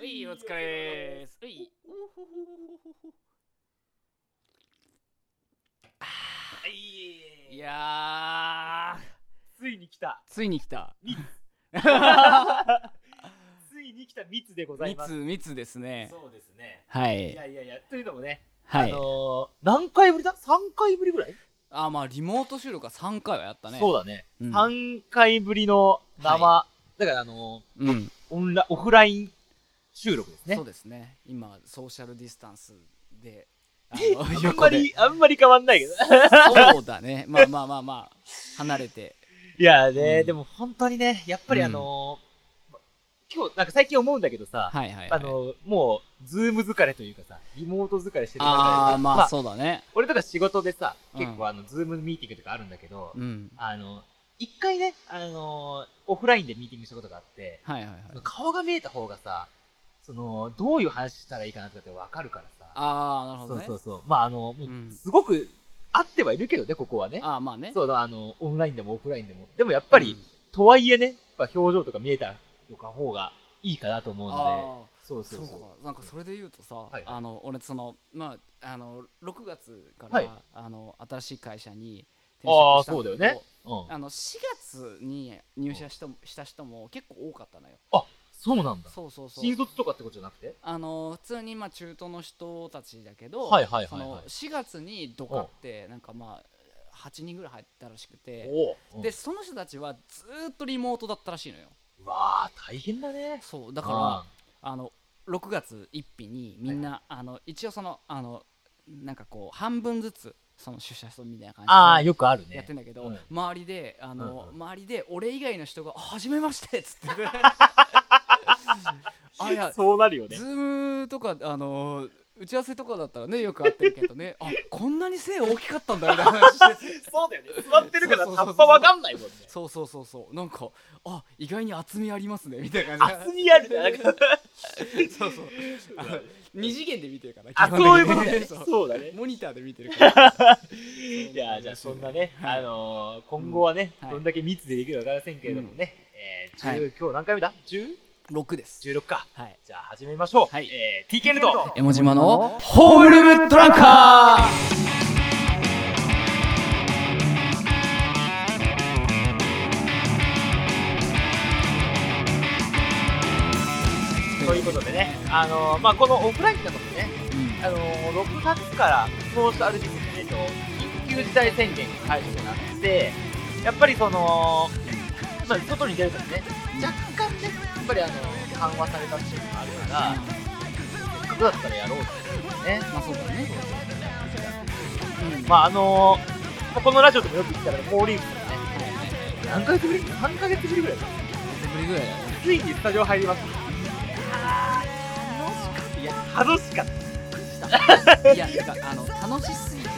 ういお疲れです。うい。い。いやついに来た。ーついに来た。つ。いに来た密でございます。密密ですね。そうですね。はい。いやいやいやというのもね、はい。あのー、何回ぶりだ ?3 回ぶりぐらい、あまあリモート収録は3回はやったね。そうだね、うん。3回ぶりの生、だからあのうん。ーオンラオフライン収録ですね。そうですね。今ソーシャルディスタンスであのあんまりあんまり変わんないけど。そうだね。まあまあまあまあ離れて。いやね、うん。でも本当にねやっぱりあのー今日なんか最近思うんだけどさ、はいはい、はい、あのーもうズーム疲れというかさリモート疲れしてるからあーまあそうだね。俺とか仕事でさ、うん。結構あの、ズームミーティングとかあるんだけど、うん。あの、一回ね、あのーオフラインでミーティングしたことがあって、はいはいはい。顔が見えた方がさ、その、どういう話したらいいかなとかってわかるからさ、ああなるほどねそうそうそう。まああの、もううんすごく合ってはいるけどね、ここはね。ああまあねそうだ、あの、オンラインでもオフラインでも。でもやっぱり、うんとはいえね、やっぱ表情とか見えた方がいいかなと思うので、あそうそうそう。そうかなんかそれで言うとさ、いはいあの俺そのまああの6月から、はいあの新しい会社にああ、転職したんだけどそうだよね。うん。あの4月に入社したした人も結構多かったのよあ、そうなんだ。そうそうそう。新卒とかってことじゃなくて？あの普通にまあ中途の人たちだけど、はいはいはいはい。その4月にドカってなんかまあ8人ぐらい入ったらしくておお。でその人たちはずーっとリモートだったらしいのよ。うわあ、大変だね。そうだからあの6月1日にみんな、あの一応そのあのなんかこう半分ずつその出社するみたいな感じでああ、よくあるね。やってんだけど、うん。周りであの、うんうん。周りで俺以外の人が「あはじめまして」っつって あいやそうなるよねズ。ームとかあの打ち合わせとかだったらねよくあってるけどねあこんなに背大きかったんだみたいな話して そうだよね。座ってるから葉っぱわかんないもんね。そうそうそうそうなんかあ意外に厚みありますねみたいな感じ厚みあるね。なんかそうそう二次元で見てるからあ、そういうことね。そうそうだね。モニターで見てるから いや、じゃあそんなね、はいあのー、今後はね、はいどんだけ密でできるかわかりませんけれどもね、えーはい10今日何回目だ ?10?16 6です。か。はい。じゃあ始めましょう。はい。えー、TK ルトエモ島のホームルームトランカー。ということでね、あのー、まあこのオフラインだとね、うん。あのー、6月からソーシャルディスタンスと緊急事態宣言が解除となって、やっぱりその、まあ、外に出るときね、若干ね、ぱりあの緩和されたっていうのがあるから、せっかくだったらやろうっていうね。まあそうだねうんまああのーこのラジオでもよく言ったら、モーリーフとかね、何ヶ月ぶり ?3 ヶ月ぶりぐらいぶりぐらいだねついにスタジオ入ります。いや、楽しかった。いやてかあの楽しすぎて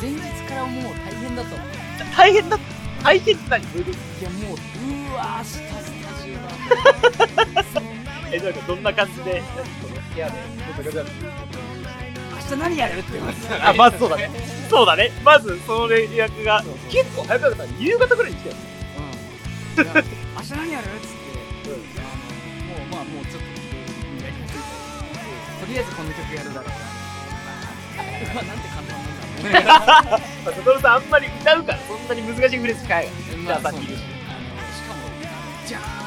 前日からもう大変だと思う大変だった。大変って何どういうこといやもううわ明日スタジオだ え、なんかどんな感じで、何その？部屋で、どんな感じなの明日何やるって言われてた。あ、まずそうだね。そうだね。まず、その連絡が、結構早かった。夕方ぐらいに来たよ。うん。明日何やるっつって。あのもうまあもうちょっとやりにくいとりあえずこの曲やるだろう。ななんて簡単なんだろうね。まあ、サトルさんあんまり歌うから、そんなに難しいフレーズ使えない。じゃあ、さっきし。あのしかもじゃーん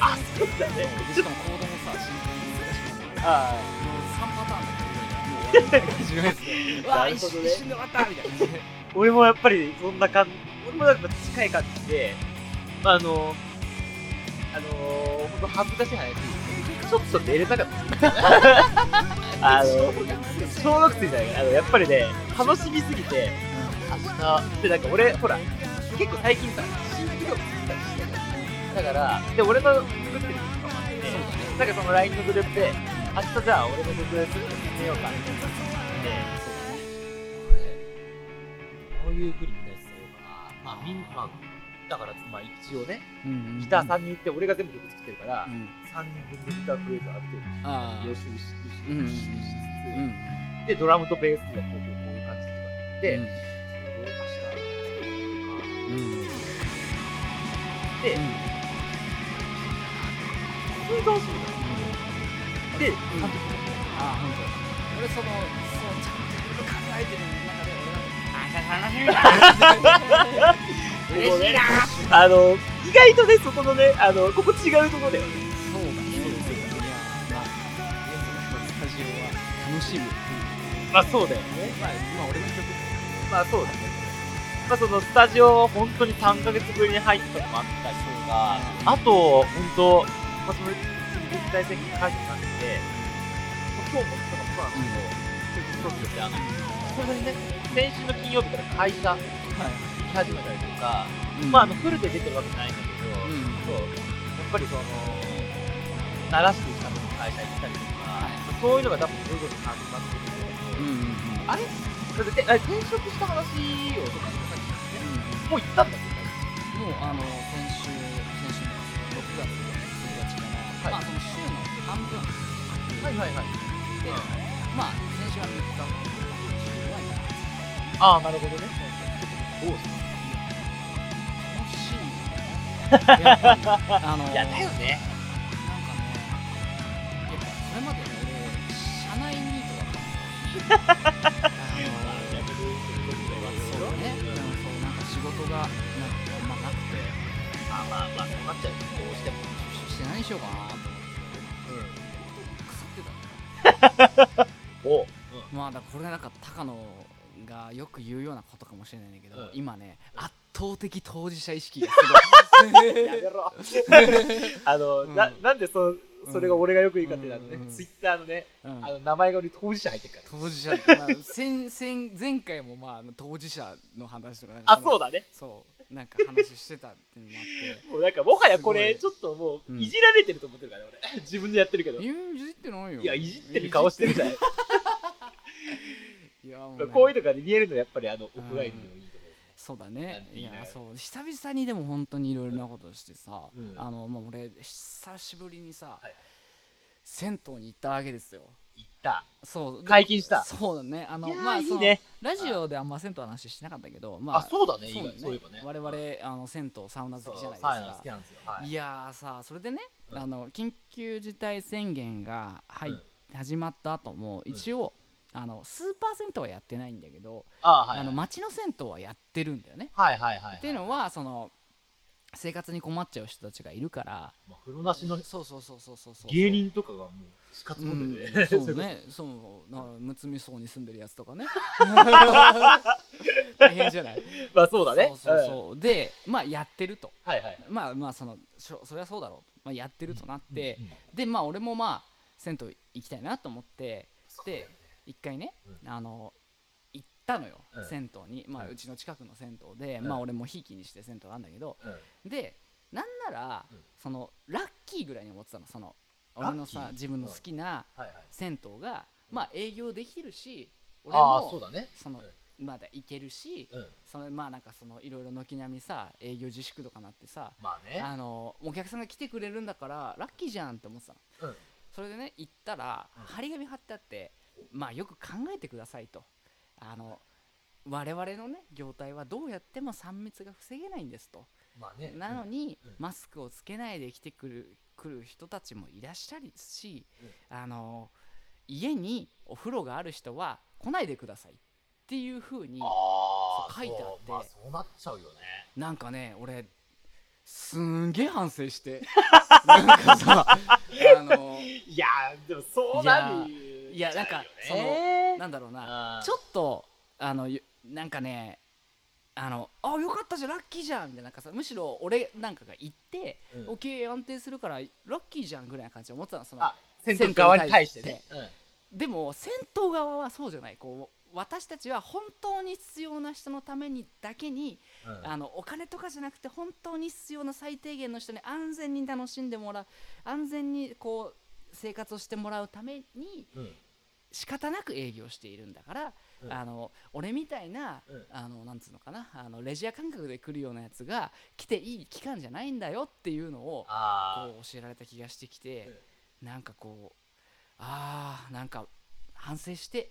あ、そうだね。しかもコードもさシンプルに難しくてあもう3パターンだけどもう終わった感じのやつでうわー一なるほどね瞬で終わったみたいな俺もやっぱりそんな感じ、俺もなんか近い感じで、まあ、あの、あのー、ほんと恥ずかしい話、ちょっと寝れなかった。あの、小学生じゃないか、あの、やっぱりね、楽しみすぎて、明日、で、なんか俺、ほら、結構最近さ、だから、で、俺の作ってる曲とかもあって、なんかその LINE のグループで、明日じゃあ俺の曲作ってみようかみたいなで、こういう風にみんなしてるから、まあ、みんまあ、だから、まあ、一応ね、ギター3人いて、俺が全部曲作ってるから、うん。3人分でギターフレーズある程あ度予習しうん予習しうんつつ、で、ドラムとベースがこういう感じで、うん。で、どうかしたうん。で、普通に楽しいので、うんあ本当。俺そのそうちゃんといろいろ考えてる中で俺があ楽しみだ 嬉しいなあの、意外とね、そこのね、あの、ここ違うところだよね。そうだねいやまあスタジオは楽しむまあそうだよね。まあ今俺の曲まあそうだね。まあそのスタジオ本当に3ヶ月ぶりに入ったのもあったりとか、あと、本当、まあその、緊急事態宣言解除になって、まあ今日もそうなんですけど、ちょっとってあの、それにね、先週の金曜日から会社はい。行き始めたりとか、うん。まああの、フルで出てるわけじゃないんだけど、うん。そう、やっぱりその、鳴らしてきた会社行ったりとか、そういうのが多分徐々に始まってきて、うんうんうんあれ？だってあれ転職した話をちょっとさっきね、もう行ったんだっけもうあの先週先週の6月。1日から、はい。まあその週の半分。はいはいはい。で、まあ先週は3日ああ、なるほどね。どうす楽しいやっぱりあのいや、だよね。なんかねやっぱそれまでね俺社内ニートそうんか仕事がまあなくてまあまあまあ、そうなっちゃう。よどうしても。出社して何しようか。な お。う。まあだこれなんか高野がよく言うようなことかもしれないんだけど、うん。今ね圧倒的当事者意識がすやめろ。あの、うん。な、なんでそ、それが俺がよく言うかっていうのはねうん、ツイッターのね、うん。あの、名前がに当事者入ってるから。当事者まあ、先先前回もまああの当事者の話とかなんかあ、そうだだね。そうなんか話してたっていうのもあって。もうなんか、もはやこれ、すちょっともう、うん。いじられてると思ってるからね、俺。自分でやってるけど。いやいじってないよ。いや、いじってる顔してるじゃない。いやもうね。こういうのが見えるのはやっぱりあの、オフラインのいいとこそうだね。いやそう久々にでも本当にいろいろなことしてさ、うん。あのもう俺久しぶりにさ、はい。銭湯に行ったわけですよ行った。そう。解禁した。そうだね。あのまあいいね。ラジオであんま銭湯の話してなかったけどまああ、そうだね、意そうだ外そういえばね。我々あの銭湯サウナ好きじゃないですそうサウナ好かきなんですよ。はい。いやーさそれでね、うん。あの緊急事態宣言が入っうん。始まった後も一応、あのスーパー銭湯はやってないんだけど、あはい。あの町の銭湯はやってるんだよね、はいはいはい。っていうのはその生活に困っちゃう人たちがいるからまあ、風呂なしのそうそうそうそうそうそう。芸人とかがもう死活うん。そうね。そうなむつみ荘に住んでるやつとかね。大変じゃない？まあそうだね。そうそうそう。でまあやってると。うん。はいはい。まあまあそのそそりゃそうだろう、まあ、やってるとなって、うんでまあ俺もまあ銭湯行きたいなと思って。で一回ね、うあの行ったのよ、うん。銭湯に、まあ、うん。うちの近くの銭湯で、うん。まあ俺もひいきにして銭湯なんだけど。うん。でなんなら、うん。そのラッキーぐらいに思ってたの。その俺のさ自分の好きな。銭湯が、まあ営業できるし俺もそうだね。そのまだ行けるし、うん。そのまあなんかそのいろいろ軒並みさ営業自粛とかなってさまあね。あのお客さんが来てくれるんだからラッキーじゃんって思ってたのうん。それでね行ったらうん張り紙貼ってあってまあよく考えてくださいとあの我々のね業態はどうやっても3密が防げないんですとまあね。なのにうん。マスクをつけないで来てくる来る人たちもいらっしゃるしあの家にお風呂がある人は来ないでください。っていう風にああ、そう書いてあって。そうまあそうなっちゃうよね。なんかね俺すんげえ反省して。なんかさ あのいやー、でもそうなるいやなんかそののなんだろうなちょっとあのゆなんかねあのあよかったじゃんラッキーじゃんみたいななんかさむしろ俺なんかが行って、うん。オッケー安定するからラッキーじゃんぐらいな感じで思ってたのそのあ、銭湯側に対してね。でも銭湯側はそうじゃない。こう私たちは本当に必要な人のためにだけに、うん。うんあのお金とかじゃなくて本当に必要な最低限の人に安全に楽しんでもらう安全にこう生活をしてもらうためにうん。仕方なく営業しているんだから、うんあの俺みたいな、うん。あのなんつうのかなあのレジャー感覚で来るようなやつが来ていい期間じゃないんだよっていうのをあこう教えられた気がしてきて、なんかこうあーなんか反省して。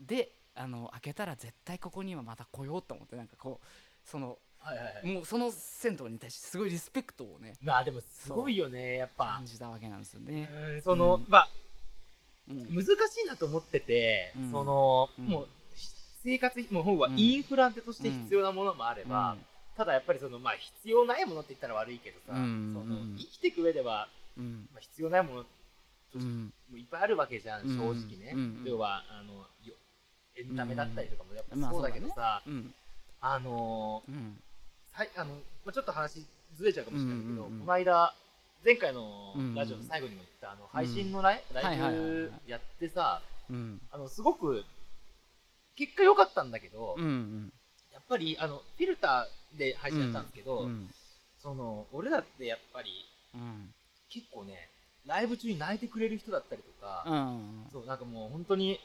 であの開けたら絶対ここにはまた来ようと思ってなんかこうそのはいはいはい。もうその銭湯に対してすごいリスペクトをねまあでもすごいよねやっぱ。感じたわけなんですよね。うんその、うん。まあうん難しいなと思ってて、うん。その、うん。もう生活もうはうん。インフラとして必要なものもあれば、ただやっぱりそのまあ必要ないものって言ったら悪いけどさ、うん。そのうん。生きていく上では、うん。まあ、必要ないものとしてうん。もいっぱいあるわけじゃん、うん。正直ね、うん。要はあのよエンタメだったりとかもやっぱまあそうだけどさ、うん。あのうん。さいあの、まあ、ちょっと話ずれちゃうかもしれないけど、うんうんうん。この間前回のうん。ラジオの最後にも言ったあの配信のライ,、ライブやってさうん。あのすごく結果良かったんだけど、うんやっぱりあのフィルターで配信やったんですけど、うんその俺らってやっぱりうん。結構ねライブ中に泣いてくれる人だったりとか、うん。そうなんかもう本当に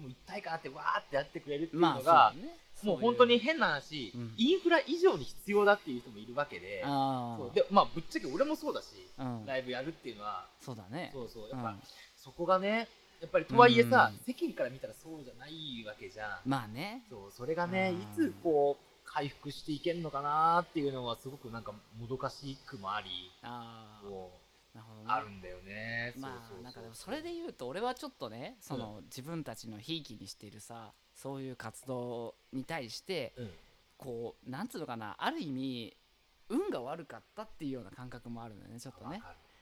もう一体感あってわーってやってくれるっていうまあのが、そうだね。もう本当に変な話、うん。インフラ以上に必要だっていう人もいるわけで。あそう。でまあぶっちゃけ俺もそうだし、あうん。ライブやるっていうのは。そうだね。そうそう。やっぱ、うん。そこがねやっぱりとはいえさ、うん。世間から見たらそうじゃないわけじゃん、まあね。そうそれがねうん。いつこう回復していけるのかなっていうのはすごくなんかもどかしくもあり。ああこなるほどね。うあるんだよね。まあなんかでもそれで言うと俺はちょっとねその自分たちのひいきにしているさそういう活動に対してうん。こうなんつうのかなある意味運が悪かったっていうような感覚もあるんだよねちょっとね。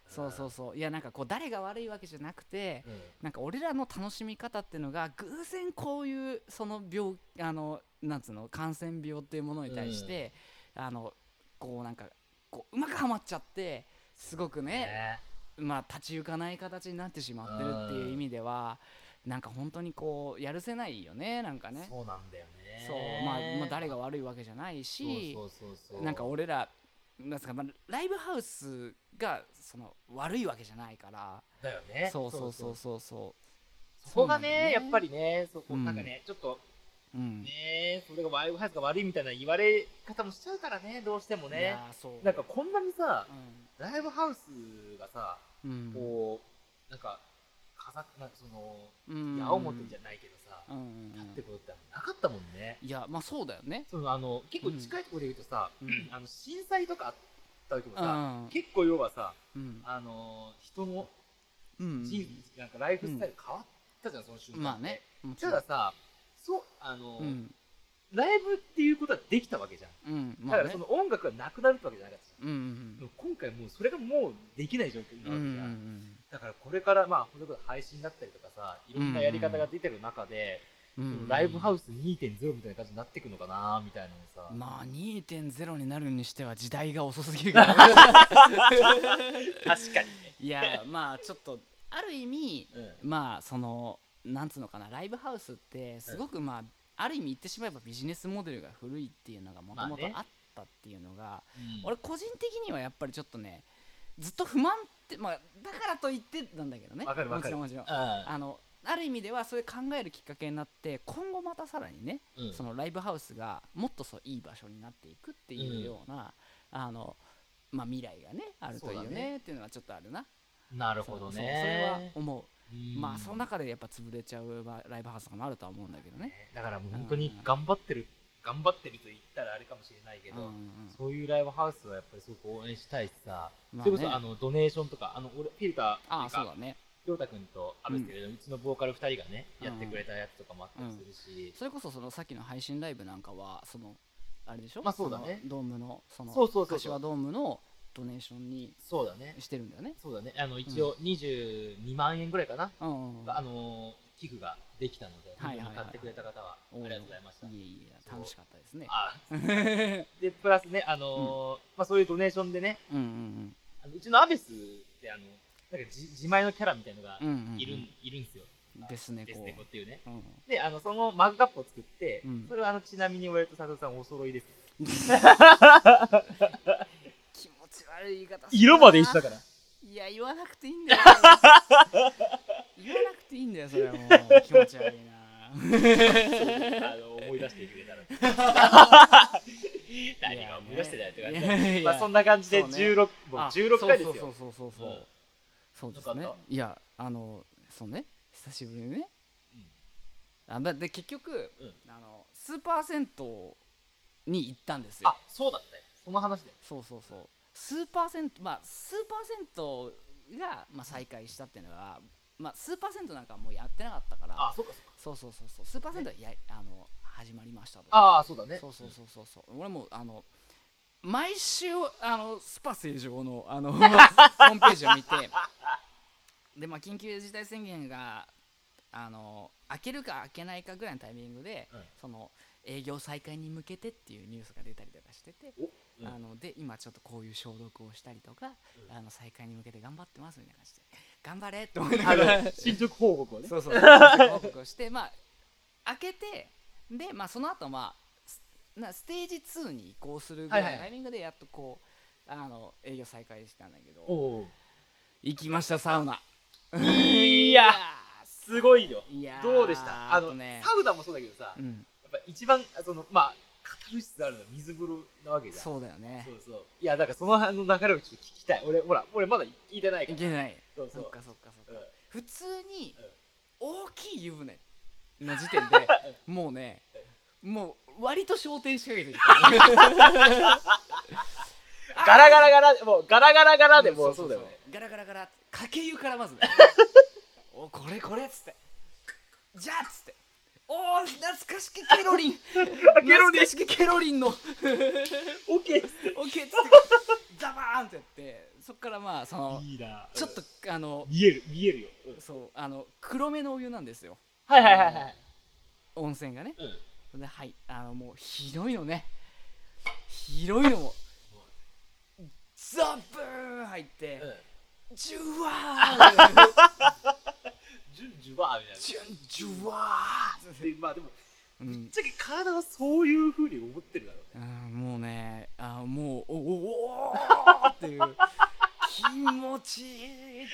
そうそうそう。いやなんかこう誰が悪いわけじゃなくてうん。なんか俺らの楽しみ方っていうのが偶然こういうその病あのなんつうの感染病っていうものに対して、あのこうなんかこううまくはまっちゃってすごくねね。まあ立ち行かない形になってしまってるっていう意味ではなんか本当にこうやるせないよねなんかね。そうなんだよね。そうまあ、まあ誰が悪いわけじゃないしそうそうそうそう。なんか俺らなんですか、まあ、ライブハウスがその悪いわけじゃないから。だよね。そうそうそうそうそそこがねね。やっぱりねそこうん。なんかねちょっとううん。ねそれがワイブハウスが悪いみたいな言われ方もしちゃうからねどうしてもいねなんかこんなにさうライブハウスがさんうん。こうなんか飾っなんかそのうん。矢面じゃないけどさうんうん立ってことってなかったもんね。いやまあそうだよね。そのあの結構近いところで言うとさうん。あの震災とかあった時もうさん。結構要はさうん。あの人のうん人なんかライフスタイル変わったじゃんその瞬間まあね。たださそうあのうん。ライブっていうことはできたわけじゃん。うん。まあね。だからその音楽がなくなるってわけじゃなかったじゃんうんうん今回もうそれがもうできない状況うん。うんうなわけじゃん、んだからこれからまあこそ配信だったりとかさいろんなやり方が出てる中で、うんそのライブハウス2.0みたいな感じになっていくのかなみたいな。のさ、まあ2.0になるにしては時代が遅すぎるから確かに。ね、いやまあちょっとある意味うん。まあそのなんつうのかなライブハウスってすごくまあある意味言ってしまえばビジネスモデルが古いっていうのがもともとまあね。あったっていうのが、うん。俺個人的にはやっぱりちょっとねずっと不満ってまあだからと言ってなんだけどねわかるわかる。もちろんもちろん。ああのある意味ではそれ考えるきっかけになって今後またさらにね、うん。そのライブハウスがもっとそういい場所になっていくっていうような、あのまあ、未来がねあるといいよそうだね。ねっていうのはちょっとあるな。なるほどそうそれはね思う、うん。まあその中でやっぱ潰れちゃうばライブハウスとかもあるとは思うんだけどね。だから本当に頑張ってる、頑張ってると言ったらあれかもしれないけど、うんうんそういうライブハウスはやっぱりすごく応援したいしさ、まあね。それこそあのドネーションとかあの俺フィルターあそうだねりょうたくんとあるんですけれども、うちのボーカル2人がねうんやってくれたやつとかもあったりするし、それこそそのさっきの配信ライブなんかはそのあれでしょ？まあそうだね。ドームのそのそうそうそう柏ドームのドネーションにそうだね。してるんだよね。そうだね。あの一応22万円ぐらいかな、うんうんうん。あの寄付ができたので、はいはいはい。買ってくれた方はありがとうございました。いえいえ楽しかったですね。あ でプラスねあのーまあ、そういうドネーションでねうんうんあのうちのアベスってあのなんかじ自前のキャラみたいのがうんうんうん。うんいる,、いるんですよ。ですねこデスネコっていうね。う、うん。であのそのマグカップを作って、うん。それはあのちなみに俺と佐藤さんお揃いです。気持ち悪い言い方色まで一緒だから。いや言わなくていいんだよ。言わなくていいんだよそれはもう。気持ち悪いな。あの思い出してくれたら。何が思い出してないって。感じまあそんな感じでそうね16、もうあ16回ですよそう。そうそうそう。そう、ですね。いやあのそうね。久しぶりにね。うん。あだで結局、うん。あのスーパー銭湯に行ったんですよ。あそうだったよその話で。そうそうそう。スーパー銭湯まあスーパー銭湯が、まあ、再開したっていうのは、まあ、スーパー銭湯なんかはもうやってなかったからあそうかそうか。そうそうそうそうスーパー銭湯はやあの始まりましたと。ああそうだね。そうそうそうそうそう。俺もあの毎週あのスパ正常のあの ホームページを見てでまあ緊急事態宣言があの開けるか開けないかぐらいのタイミングで、うん。その営業再開に向けてっていうニュースが出たりとかしてて、おうん。あので今ちょっとこういう消毒をしたりとか、うん。あの再開に向けて頑張ってますみたいな感じで頑張れ。って思いなあがらの進捗報告をね。そうそう。報告をしてまあ開けてでまあその後まあスなステージ2に移行するぐらいのタイミングでやっとこう、あの営業再開したんだけど。行きましたサウナ。いやすごいよ。いやーどうでした？あの、とね。サウナもそうだけどさ、やっうんぱ一番そのまあカタルシスあるのは水風呂なわけじゃん。そうだよね。そうそう。いやだからその辺の流れをちょっと聞きたい。俺ほら俺まだ聞いてないから。いけないそうそう。そっかそっかそっか。うん。普通にうん。大きい湯船の時点でもうねもう割と焦点仕掛けて ガラガラガラもうガラガラガラでもうそうだよね。ガラガラガラかけ湯からまずね。おこれこれっつって。じゃあっつって。おー懐かしきケロリン。ケロリン。懐かしきケロリンの。オッケーオッケーっつって。ザバーンってやってそっからまあそのいいな。ちょっとあの見える見えるよ、うん。そうあの黒めのお湯なんですよ。はいはいはいはい。温泉がね。うん。ではいあのもう広いのね。広いのもザブーン入ってうん。ジュワージュンジュバーみたいなジュンジュワーでまあでもうん。ぶっちゃけ体はそういうふうに思ってるだろうね。うんもうねあもうおおおーっていうちいいって。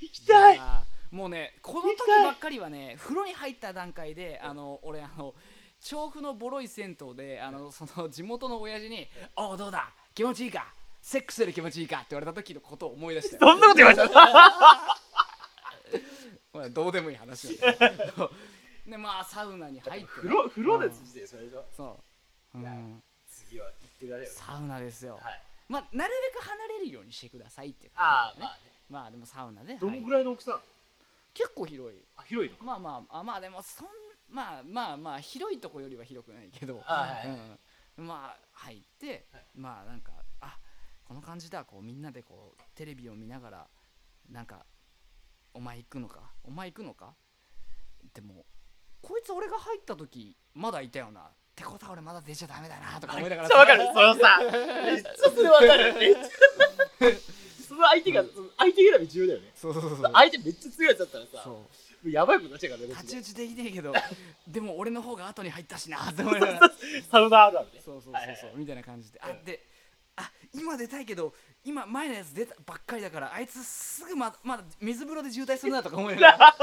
行きたいやもうねこの時ばっかりはね風呂に入った段階であの俺あの調布のボロい銭湯であのその地元の親父に「おうどうだ？気持ちいいか？セックスで気持ちいいか?」って言われた時のことを思い出して。そんなこと言われた まあどうでもいい話だ でまあサウナに入ってね、風呂風呂でうん通じてるそう、うん、次は行ってられる。サウナですよ、はいまあなるべく離れるようにしてくださいっていうああまあね。まあでもサウナで、どのはいぐらいの大きさ？結構広い。あ広いの？まあまああまあでもそんまあまあまあ広いとこよりは広くないけど、あはいはい。うん、まあ入って、はい。まあなんかあこの感じだ。こうみんなでこうテレビを見ながらなんかお前行くのか？お前行くのか？でもこいつ俺が入った時まだいたよなってことは俺まだ出ちゃダメだなとか。思いながらわかる。そのさめっちゃそれわかる。めっちゃその相手が相手選び重要だよね。そうそうそう相手めっちゃ強いやつだったらさやばいことになっちゃうからね太刀打ちできねえけど でも俺の方が後に入ったしなって思いながらサウナあるあるね。そうそうそうそう、はいはいはい。みたいな感じで、あうんであ今出たいけど今前のやつ出たばっかりだからあいつすぐままだ水風呂で渋滞するなとか思いながら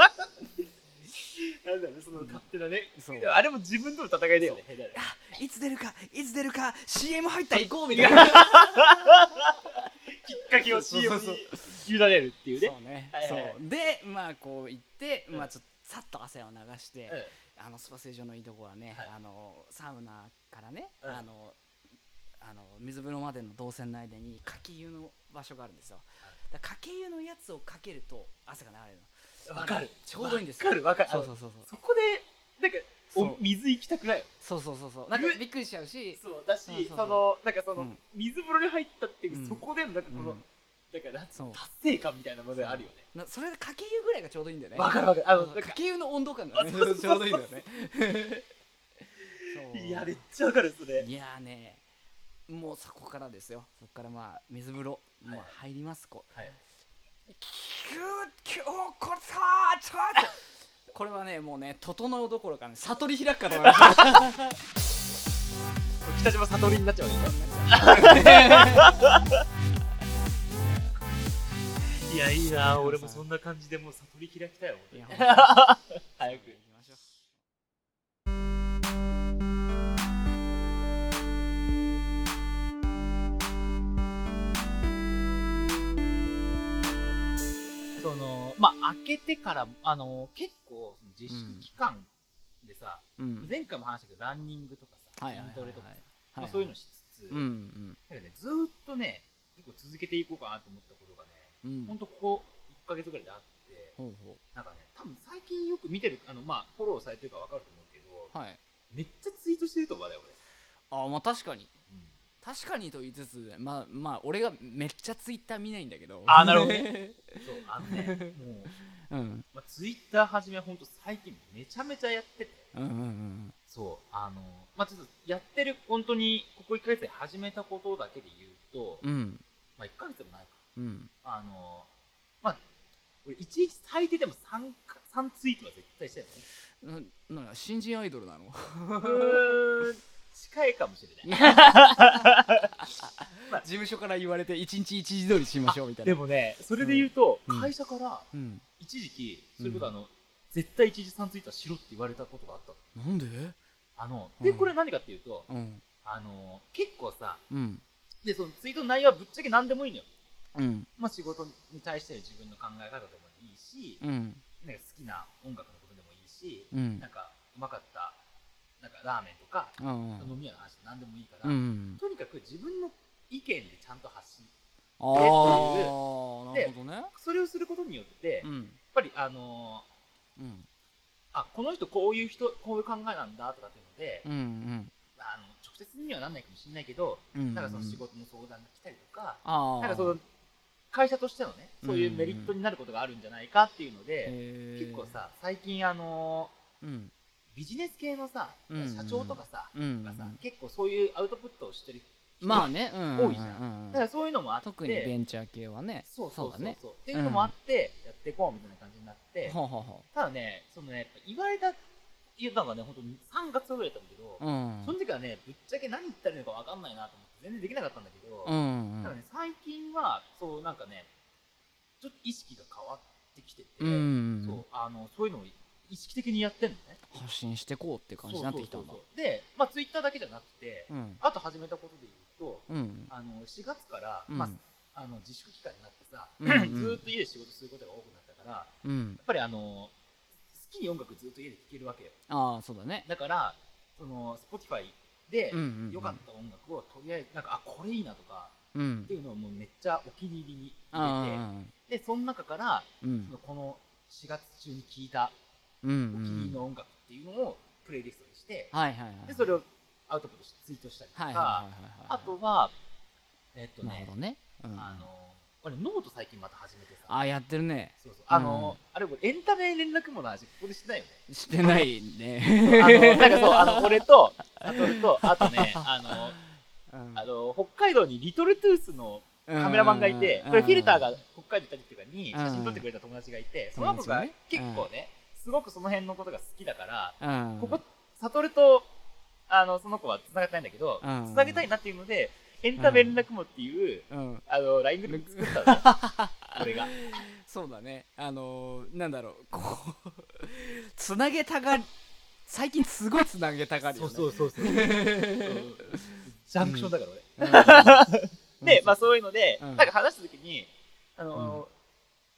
なんだろその勝手なね。そう。あれも自分との戦いだよね。あいつ出るかいつ出るか CM 入ったら行こうみたいな。きっかけを CM に委ねるっていうね。そうね、はいはいはい。そう。でまあこう行って、うん。まあちょっとさっと汗を流して、うん。あのスパ正常のいいとこはね、はい。あのサウナからね、うん。あのあの水風呂までの動線の間にかけ湯の場所があるんですよ、だからかけ湯のやつをかけると汗が流れるのわかる。ちょうどいいんですよ。わかるわかる。そうそうそうそう。そこでなんかお水行きたくないよそうそうそうそう。なんかびっくりしちゃうし。そうだしそのなんかそのうん。水風呂に入ったっていううん。そこでのなんかこのうん。だから達成感みたいなものがあるよね。なそれでかけ湯ぐらいがちょうどいいんだよね。わかるわかる。あのかかけ湯の温度感がね。ちょうどいいんだよね。いやめっちゃわかるそれいやーね。もうそこからですよ。そこからまあ水風呂、もう入りますこう。はいキューキューこれさーちょっと。これはねもうね整うどころかね 悟り開くかと思いました北島悟りになっちゃう いやいいな俺もそんな感じでもう悟り開きたいよいや俺ほんと。早くそのまあ開けてからあの結構その自粛期間でさ、うん。前回も話したけどランニングとかさ、筋トレとかまあ、そういうのしつつ、うんうん。なんかね、ずーっとね、結構続けていこうかなと思ったことがね、うん。ほんとここ1ヶ月ぐらいであって、ほうほなんかね、多分最近よく見てる、あの、まあ、フォローされてるから分かると思うけど、うはい。めっちゃツイートしてると思うね、あまあ確かに。俺。確かにと言いつつまあまあ俺がめっちゃツイッター見ないんだけど。あーなるほどね。そう、あのね、もう、うん。まあ、ツイッターはじめ、ほんと最近めちゃめちゃやってて、うんうんうん。そう、あの、まあ、ちょっとやってる、本当に、ここ1ヶ月で始めたことだけで言うと、うん。まあ、1ヶ月でもないか。うん。あの、まあ、俺、1日最低でも3か、3ツイートは絶対してるのね。ななんか新人アイドルなの？近いかもしれない。事務所から言われて一日一時通りしましょうみたいな。でもね、それで言うと、うん。会社からうん。一時期、それこそあの、絶対一時3ツイートはしろって言われたことがあった。の。なんで？あの、で、うん。これ何かっていうと、うん。あの、結構さ、うん。で、そのツイートの内容はぶっちゃけ何でもいいのよ。うん。まあ仕事に対しての自分の考え方でもいいし、うん。なんか好きな音楽のことでもいいし、うん。なんかうまかった、ラーメンとか、うん飲み屋の話何でもいいから、うんとにかく自分の意見でちゃんと発信。ああなるほどね。それをすることによって、やっうんぱりあのーうん。あ、この人こういう人、こういう考えなんだとかっていうので、うんうん。あの直接にはなんないかもしれないけど、うんなんかその仕事の相談が来たりとか、なんかその会社としてのね、そういうメリットになることがあるんじゃないかっていうので、へー。結構さ、最近あのうん。ービジネス系のさ、うん社長とかさ、うんがさ結構そういうアウトプットをしてる人まあねうん多いじゃんうん。うん。だからそういうのもあって、特にベンチャー系はね。そうそうそうそう。だね。っていうのもあって、やっていこうみたいな感じになって、ほうほうほただね、そのね、やっぱ言われた、言ったのがね、本当に3月ぐらいだったんだけど、ううん。その時はね、ぶっちゃけ何言ったらいいのか分かんないなと思って、全然できなかったんだけど、うんただね、最近は、そう、なんかね、ちょっと意識が変わってきてて、うんうん。そうあのそういうのを意識的にやってんのね。発信してこうって感じになってきたんだ。で、まあ、ツイッターだけじゃなくて、うん。あと始めたことで言うと、うん。あの4月から、うん。まあ、あの自粛期間になってさ、うんうん。ずーっと家で仕事することが多くなったから、やうん。っぱりあの好きに音楽ずっと家で聴けるわけよ。ああそうだね。だから、その Spotify で良かった音楽をとりあえず、なんか、あ、これいいなとかうん。っていうのをもうめっちゃお気に入りにあ入れあて、で、その中から、うん。そのこの4月中に聴いたうんお気に入りうんの音楽っていうのをプレイリストにして、で、それをアウトプットしてツイートしたりとか、あとは、えっとねね。うん。あの、俺ノート最近また始めてさ、あやってるね。そうそう。あの、あれ、エンタメ連絡網の話、ここでしてないよね。してないあの、ねなんかそう、あの、俺と、あとあとね、あの、うん。あの、北海道にリトルトゥースのカメラマンがいて、うん。これフィルターが北海道行った時とかにうん。写真撮ってくれた友達がいて、その子が結構ね、すごくその辺のことが好きだから、うん。ここ、悟と、あの、その子は繋がってないんだけど、うん。繋げたいなっていうので、エンタメ連絡網っていう、うん。あの、LINE グループ作ったのね。これが。そうだね。あのーなんだろう。こうつなげたがり最近すごいつなげたがりよね。そうそうそう。ジャンクションだから俺。うん。で、まあそういうので、うん。なんか話した時に、あのー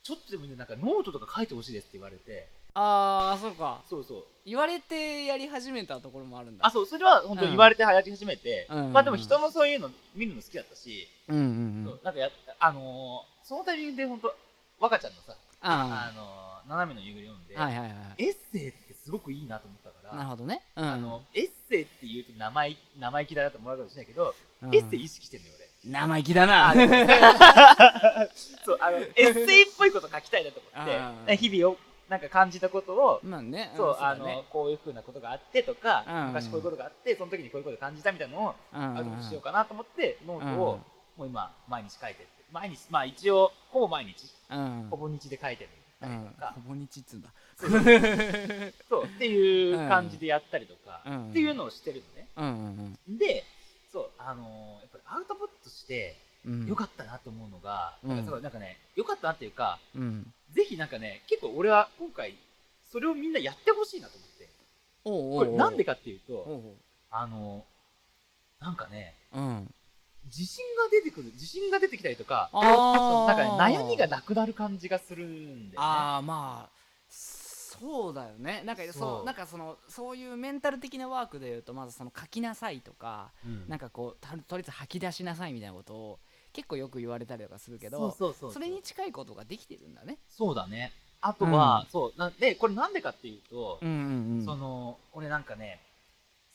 ちょっとでもいいんで、なんかノートとか書いてほしいですって言われて、ああそうか。そうそう。言われてやり始めたところもあるんだ。あ、そう、それは本当に言われてやり始めて、うん。まあでも人のそういうの見るの好きだったし、うんうんうん。なんかや、あのーそのタイミングで本当若ちゃんのさ、ああのー斜めの夕暮れ読んで、あはいはいはい。エッセイってすごくいいなと思ったから、なるほどね。うん。あの、エッセイって言うと生意生意気だなと思われるかもしれないけど、うん。エッセイ意識してんのよ、俺。生意気だな。そう、あの、エッセイっぽいこと書きたいなと思って、日々を、なんか感じたことを、まあねそう、あの、こういうふうなことがあってとか、うん。昔こういうことがあって、その時にこういうことを感じたみたいなのを、うん。アウトプットしようかなと思って、ノートをうん、もう今、毎日書いてって。毎日、まあ一応、ほぼ毎日、うん。ほぼ日で書いてるたとか、ほぼ日っつうんだ。そう。っていう感じでやったりとか、うん。っていうのをしてるのね。うんうんで、そう、あのーやっぱりアウトプットして、うん。よかったなと思うのが、うん。なんかそうなんかね、よかったなっていうか、うんぜひなんかね、結構俺は今回、それをみんなやってほしいなと思って。おうおうおう。これなんでかっていうと、おうおう。あの、なんかね、うん。自信が出てくる、自信が出てきたりとか、あー。なんかね、悩みがなくなる感じがするんだよね。ああまあそそうだよね。なんかそう。なんかそのそういうメンタル的なワークでいうとまずその書きなさいとか、うん。なんかこうたとりあえず吐き出しなさいみたいなことを結構よく言われたりとかするけどそうそうそうそれに近いことができてるんだね。そうだね。あとは、そうなんでこれなんでかっていうと、うんうんうん。その俺なんかね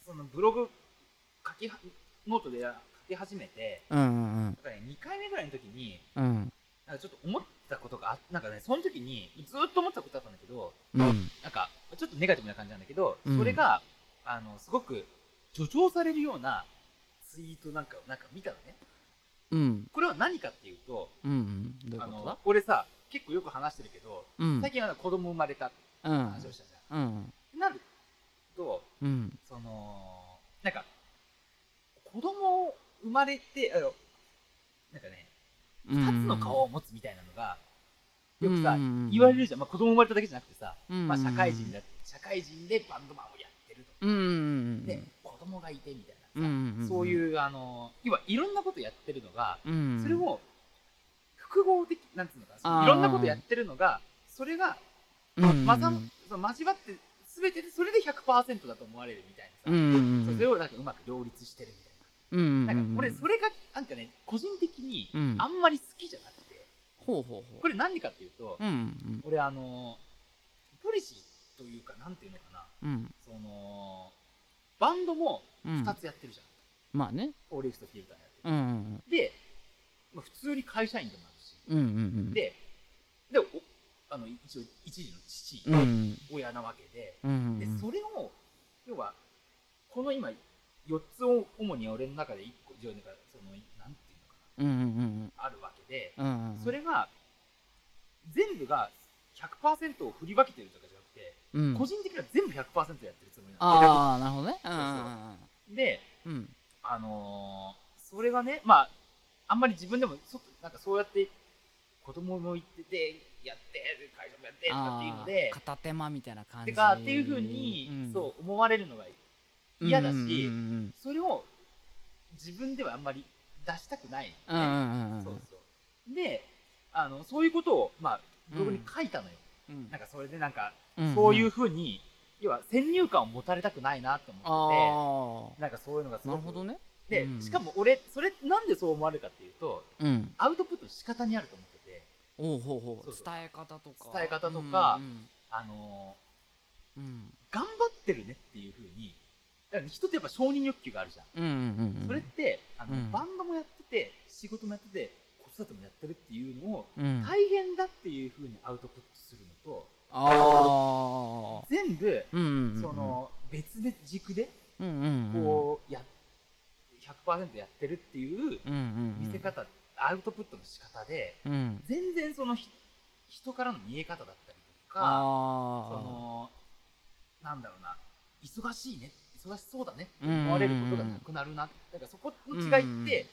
そのブログ書きはノートで書き始めてうんうんだから、ね、2回目ぐらいの時にうん。うんなんかちょっと思ったことがあなんかねその時にずっと思ってたことあったんだけどうん。なんかちょっとネガティブな感じなんだけど、うん。それがあのすごく助長されるようなツイートなんかなんか見たのねうん。これは何かっていうとうんうん。どういうあの俺さ結構よく話してるけど、うん。最近は子供生まれたってうん話をしたじゃん、うんなるとうん。そのなんか子供生まれてあのなんかねうん2つの顔を持つみたいなのがよくさ、うん言われるじゃん、まあ、子供生まれただけじゃなくてさ、うんまあ、社会人だ社会人でバンドマンをやってるとうんうんで子供がいてみたいうんうんうんそういうあの要はいろんなことやってるのが、うん。それを複合的なんつうのかあー。ないろんなことやってるのがそれが、まうん。まざその交わって全てでそれで100%だと思われるみたいなさ、うんうんそれをなんかうまく両立してるみたいうんな。なんか俺それがなんかね個人的にうん。あんまり好きじゃなくて、ほうほうほう。これ何かっていうと、うんうん。俺あのポリシーというかなんていうのかな。うん。そのバンドもうん。2つやってるじゃん、まあね。フォーリフトフィルターやってうんうん。るで、まあ、普通に会社員でもあるし、うんうんうんででおあの一応一時の父、うん親なわけで。うんでそれを要はこの今4つを主に俺の中で1個以上なんかそのなんていうのかうんうんうんなあるわけで。うんうんそれが全部が100%を振り分けてるとかうん。個人的には全部100%やってるつもりなのああなるほどね。うんうんであのーそれがねまああんまり自分でもそなんかそうやって子供も行っててやって会社もやってとかっていうので片手間みたいな感じ。てかっていうふうに、ん。そう思われるのが嫌だし、それを自分ではあんまり出したくない、であのそういうことを、まあ、ブログに書いたのよ、うん。なんかそれでなんか、うんそういうふうに要は先入観を持たれたくないなと思ってあなんかそういうのがすごくあなるほどね。で、うん。しかも俺それなんでそう思われるかっていうとうん。アウトプットの仕方にあると思ってて。おうほうほう。伝え方とか。伝え方とかうんあのうん。ー頑張ってるねっていうふうに人ってやっぱ承認欲求があるじゃんうんうん。それってあの、うん。バンドもやってて仕事もやってて子育てもやってるっていうのをうん。大変だっていうふうにアウトプットするのとああ全部うんうんうん。その別々軸でうんうんうん。こうや100%やってるっていううんうんうん。見せ方アウトプットの仕方でうん。全然そのひ人からの見え方だったりとかそあのなんだろうな忙しいね忙しそうだねって思われることがなくなるな。だからそこの違いって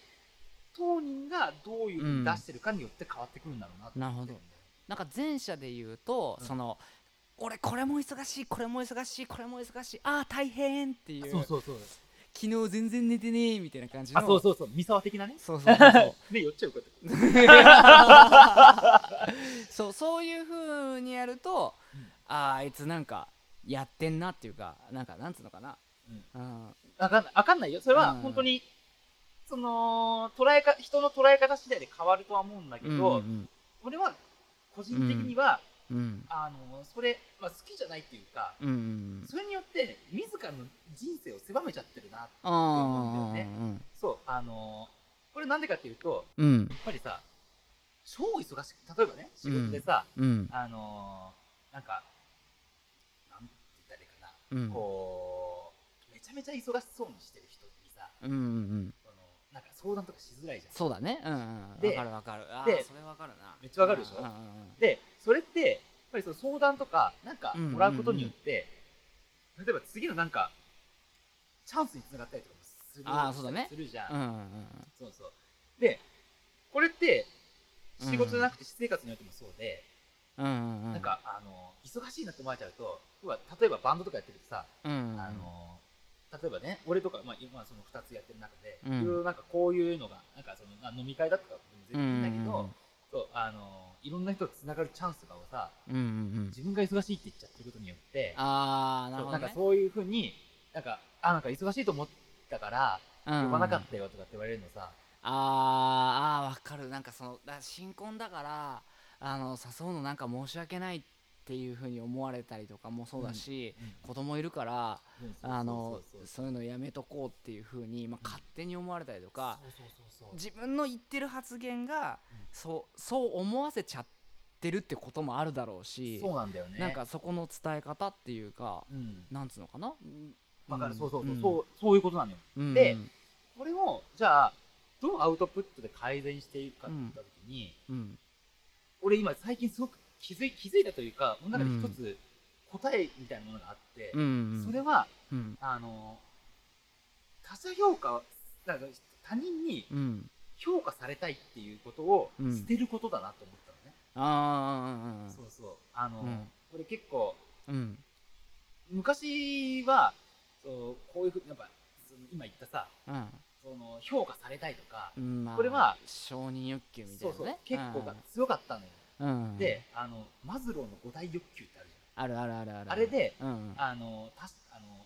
当人がどういうふうに出してるかによって変わってくるんだろうなと思ってなるあなんか前者で言うと、うん。その俺これも忙しいこれも忙しいこれも忙しいああ大変っていうそうそうそう。昨日全然寝てねえみたいな感じのあそうそうそう。三沢的なね。そうそうそうそう。で寄っちゃうこと そうそういう風にやると、うん。あーあいつなんかやってんなっていうかなんかなんつうのかな、うん。うん、わかんないわかんないよ。それはうん。本当にその捉えか人の捉え方次第で変わるとは思うんだけど、うん。俺は個人的には、うん。あのそれ、まあ、好きじゃないっていうかうんうんそれによって自らの人生を狭めちゃってるなあ思うんだよーそうあのこれなんでかっていうとうん。やっぱりさ超忙しく例えばね仕事でさ、うん。あのなんかなんて言ったらいいかな、うん。こうめちゃめちゃ忙しそうにしてる人にさうんうんそのなん。か相談とかしづらいじゃん。そうだね。うんうん。でわかるわかる。あでーそれわかるな。めっちゃわかるでしょ？うんうんでそれってやっぱりその相談とかなんかうんもらうことによって、例えば次のなんかチャンスにつながったりとかもするあーそうだね。するじゃん、うんうんうん。そうそう。でこれって仕事じゃなくて私生活においてもそうで、うんうんうん。なんかあの忙しいなって思われちゃうと例えばバンドとかやってるとさ、うんうん。あの例えばね俺とか、まあ、今その2つやってる中で、うん。いろいろなんかこういうのがなんかそのあ飲み会だとか全然いいんだけど、うんうんうんそうあのいいろんな人とつながるチャンスがをさうんうんうん。自分が忙しいって言っちゃってることによってああなるほど、ね、そうなんかそういうふうになんかあなんか忙しいと思ったからうん呼ばなかったよとかって言われるのさ、あーあーわかる。なんかそのだ新婚だからあの誘うのなんか申し訳ないっていうふうに思われたりとかもそうだし、子供いるからあのそういうのやめとこうっていうふうに、まあ、勝手に思われたりとか、自分の言ってる発言が、うん。そうそう思わせちゃってるってこともあるだろうしそうなんだよね。なんかそこの伝え方っていうかうん。なんつうのかな？わかる、そうそうそう、ん。そうそういうことなのよ。うん。でこれをじゃあどうアウトプットで改善していくかって言った時に、うん。俺今最近すごく気づい気づいたというかこの中で一つ答えみたいなものがあって、うんうんそれはうん。あの他者評価なんか他人にうん。評価されたいっていうことをうん。捨てることだなと思ったのね、ああそうそう。あの、うん。これ結構うん。昔はそうこういうふうにやっぱその今言ったさうん。その評価されたいとか、これは承認欲求みたいそうそうなね結構が強かったのよ、であのマズローの五大欲求ってあるじあるあるあるあるゃんあれでうんあのたしあの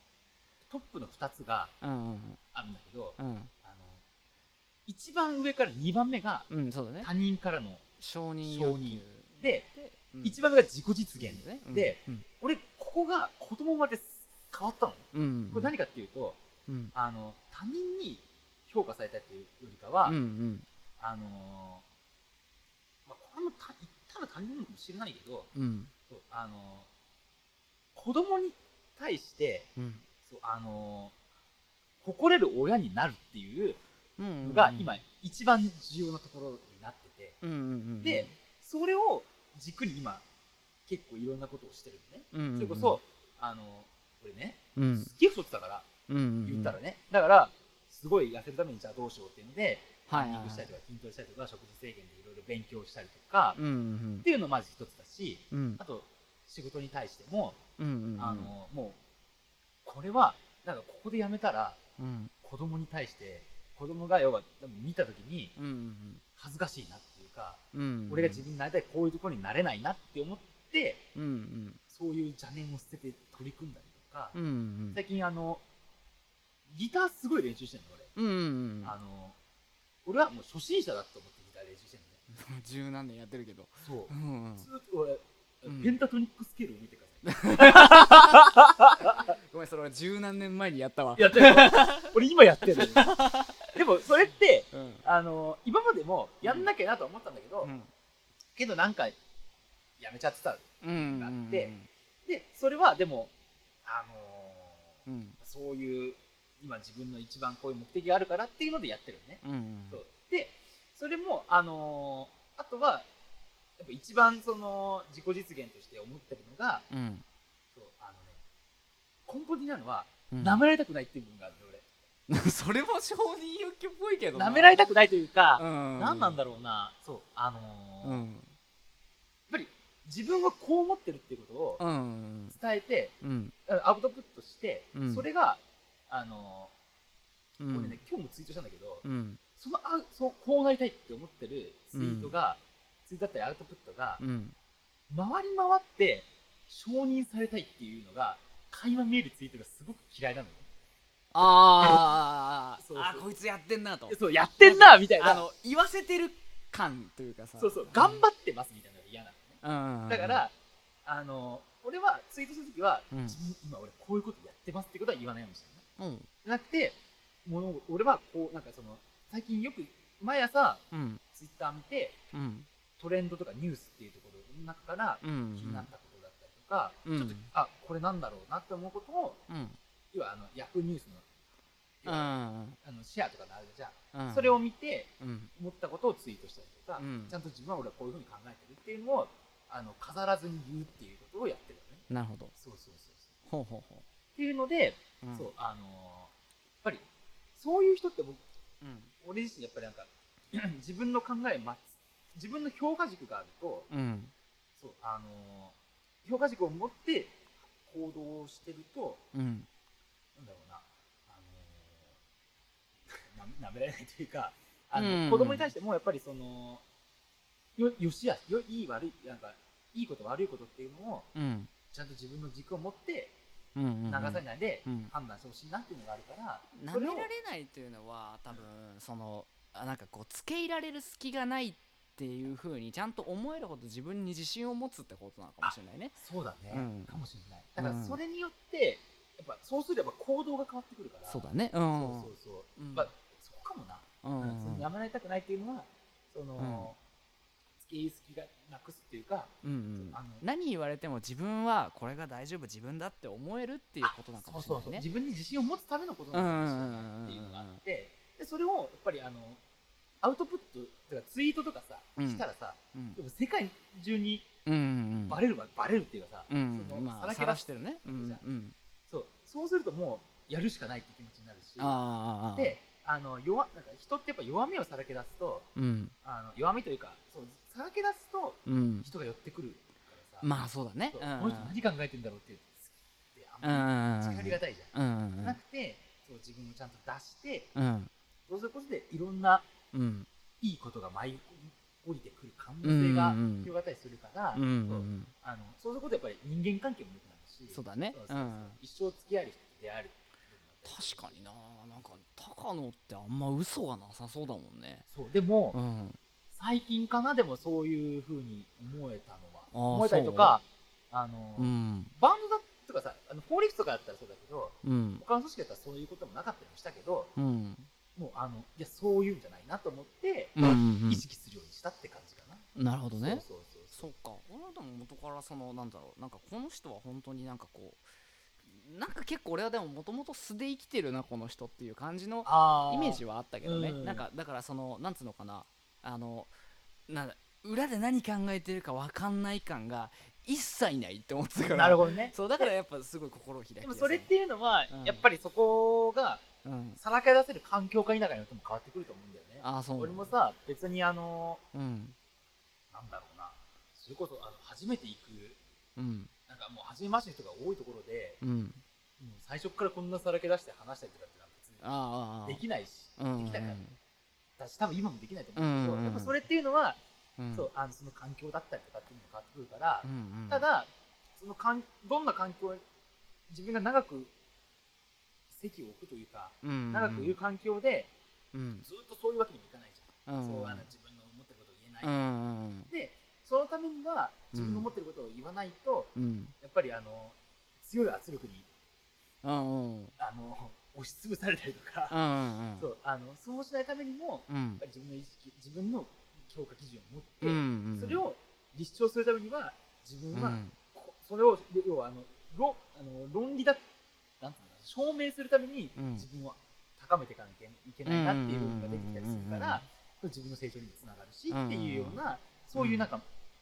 トップの2つがあるんだけどうん。あの一番上から2番目がね。他人からの承認欲求。で、うん。一番上が自己実現。でうん。俺ここが子供生まれて変わったの。これ何かっていうとうん。あの他人に評価されたいっていうよりかは、あのまあ、これもた言ったら他人なのかもしれないけどうん。そうあの子供に対してうん。そうあの誇れる親になるっていううんのが今一番重要なところになってて、うんうんうんでそれを軸に今結構いろんなことをしてるのね、うんうんうんそれこそあの俺ねうん。すっげえ太ってたからうんうん。言ったらね、だからすごい痩せるためにじゃあどうしようっていうのでランニングしたりとか筋トレしたりとか食事制限でいろいろ勉強したりとか、うんうんっていうのがまず一つだしうん。あと仕事に対しても、うんうん。あのもうこれはなんかここでやめたらうん。子供に対して子供が要は見た時にうんうん恥ずかしいなっていうか、うん俺が自分になりたいこういうところになれないなって思ってうんうん。そういう邪念を捨てて取り組んだりとか、うんうん最近あのギターすごい練習してるの俺、うんうん。あの俺はもう初心者だと思ってギター練習してるのね。十何年やってるけど。そう。うんうん。ずっと俺、うん。ペンタトニックスケールを見てください。ごめんそれは十何年前にやったわ。やってる俺今やってるでもそれってうん。あの今までもやんなきゃなとは思ったんだけど、うん。けどなんかやめちゃってた。うんがあってでそれはでもあのうん。そういう今自分の一番こういう目的があるからっていうのでやってるのね、うんうんそう。でそれもあのあとはやっぱ一番その自己実現として思ってるのがうん。そうあのね根本的なのはうん。舐められたくないっていう部分があるの俺。それも承認欲求っぽいけどな。舐められたくないというか、うん。何なんだろうな。そうあのーやっうんぱり自分はこう思ってるっていうことをうん。伝えて、うん。アウトプットして、うん。それがあのーうん。俺ね今日もツイートしたんだけど、うん。そのあそうこうなりたいって思ってるツイートが、ツイートだったりアウトプットが、うん。回り回って承認されたいっていうのが垣間見えるツイートがすごく嫌いなのよあ あこいつやってんなと。そうやってんなみたいな。あの言わせてる感というかさ。そうそう頑張ってますみたいなのが嫌なのね。うんだから、あの俺はツイートするときは、うん。自分今俺こういうことやってますってことは言わないようにしてうん。なくてもの俺はこうなんかその最近よく毎朝うん。ツイッター見てうん。トレンドとかニュースっていうところの中からうん。気になったことだったりとか、うん。ちょっとあこれなんだろうなって思うことをうん。要はあのヤフーニュースのうん。あのシェアとかのあるじゃん、うん。それを見てうん。思ったことをツイートしたりとか、うん。ちゃんと自分は俺はこういうふうに考えてるっていうのをあの飾らずに言うっていうことをやってるよね。なるほど。そうそうそうそう。ほうほうほっていうので、ううん。そうあのーやっぱりそういう人って僕うん。俺自身やっぱりなんか 自分の考え待つ。自分の評価軸があるとうん。そうあのー評価軸を持って行動してるとうん。なんだろうな、あのー ななめられないというかあの、うん。子供に対してもやっぱりそのよよしやよいい悪いなんかいいこと悪いことっていうのをうん。ちゃんと自分の軸を持ってうんうんうん流されないでうん判断してほしいなっていうのがあるから、舐められないっていうのは多分そのあなんかこうつけ入られる隙がないっていう風にちゃんと思えるほど自分に自信を持つってことなのかもしれないね。そうだね、うん。かもしれない。だからそれによってやっぱそうすれば行動が変わってくるから。そうだね。うん。そうそうそう、うん。まあそうかもな、うん。やめられたくないっていうのはその、付け入り隙がなくすっていうかうんうん。あの何言われても自分はこれが大丈夫自分だって思えるっていうことなのかもしれないね。自分に自信を持つためのことなのかもしれないっていうのがあってでそれをやっぱりあのアウトプットとかツイートとかさ、うん。したらさうん。でも世界中にうんうんバレるわバレるっていうかさ、うんそのまあさらけ出してるね。うんうん。そう。そうするともうやるしかないって気持ちになるし。であの弱なんか人ってやっぱ弱みをさらけ出すとうん。あの弱みというかさらけ出すとうん。人が寄ってくるからさ、まあそうだね。そう。うん。この人何考えてんだろうってってあうんん。まうんり力ありがたいじゃん、うんなくてそう自分をちゃんと出してうん。そうすることでいろんなうん。いいことが舞い降りてくる可能性がうんうんうん。広がったりするから、うんうそうん。あのそうすることでやっぱり人間関係も良くなるしそうだね。一生付き合える人と出会える確かにな。なんか高野ってあんま嘘がなさそうだもんね。そう。でも、うん最近かな？でもそういうふうに思えたのは。思えたりとかあの、うん。バンドだとかさあの法律とかだったらそうだけどうん。他の組織だったらそういうこともなかったりもしたけどうん。もうあのいやそういうんじゃないなと思って、うんうん意識するようにしたって感じかな、なるほどね。そうそうそうそう。か。俺はでも元からそのなんだろうなんかこの人は本当になんかこうなんか結構俺はでももともと素で生きてるなこの人っていう感じのあイメージはあったけどね。うん。なんかだからそのなんつうのかなあのなんだ裏で何考えてるか分かんない感が一切ないって思ってたから。なるほどね。そうだからやっぱすごい心を開きでもそれっていうのは、うん。やっぱりそこがうん。さらけ出せる環境か否かによっても変わってくると思うんだよね。ああそう。俺もさ別にあのうん。なんだろうな。それこそあの初めて行くうん。なんかもう初めましての人が多いところでうん。最初からこんなさらけ出して話したりとかって別にできないし、うんできたからだし多分今もできないと思うんだけど、うんうんうんやっぱそれっていうのは、うん。そうあのその環境だったりとかっていうのが変わってくるから、うんうん。ただそのかんどんな環境自分が長く席を置くというか、うん長くいる環境でうん。ずっとそういうわけにもいかないじゃん、うんそうあの自分の思ってることを言えない、うんうんでそのためには自分の思ってることを言わないと、うん。やっぱりあの強い圧力にうんうん。あの押しつぶされたりとか、うんうんそうあのそうしないためにもうん。自分の意識自分の評価基準を持って、うんうんそれを立証するためには自分は、うん。こそれを要はあの論あの論理だなん証明するためにうん。自分を高めていかなきゃいけないなっていう部分が出てきたりするから自分の成長にもつながるしうんっていうようなそういうなんか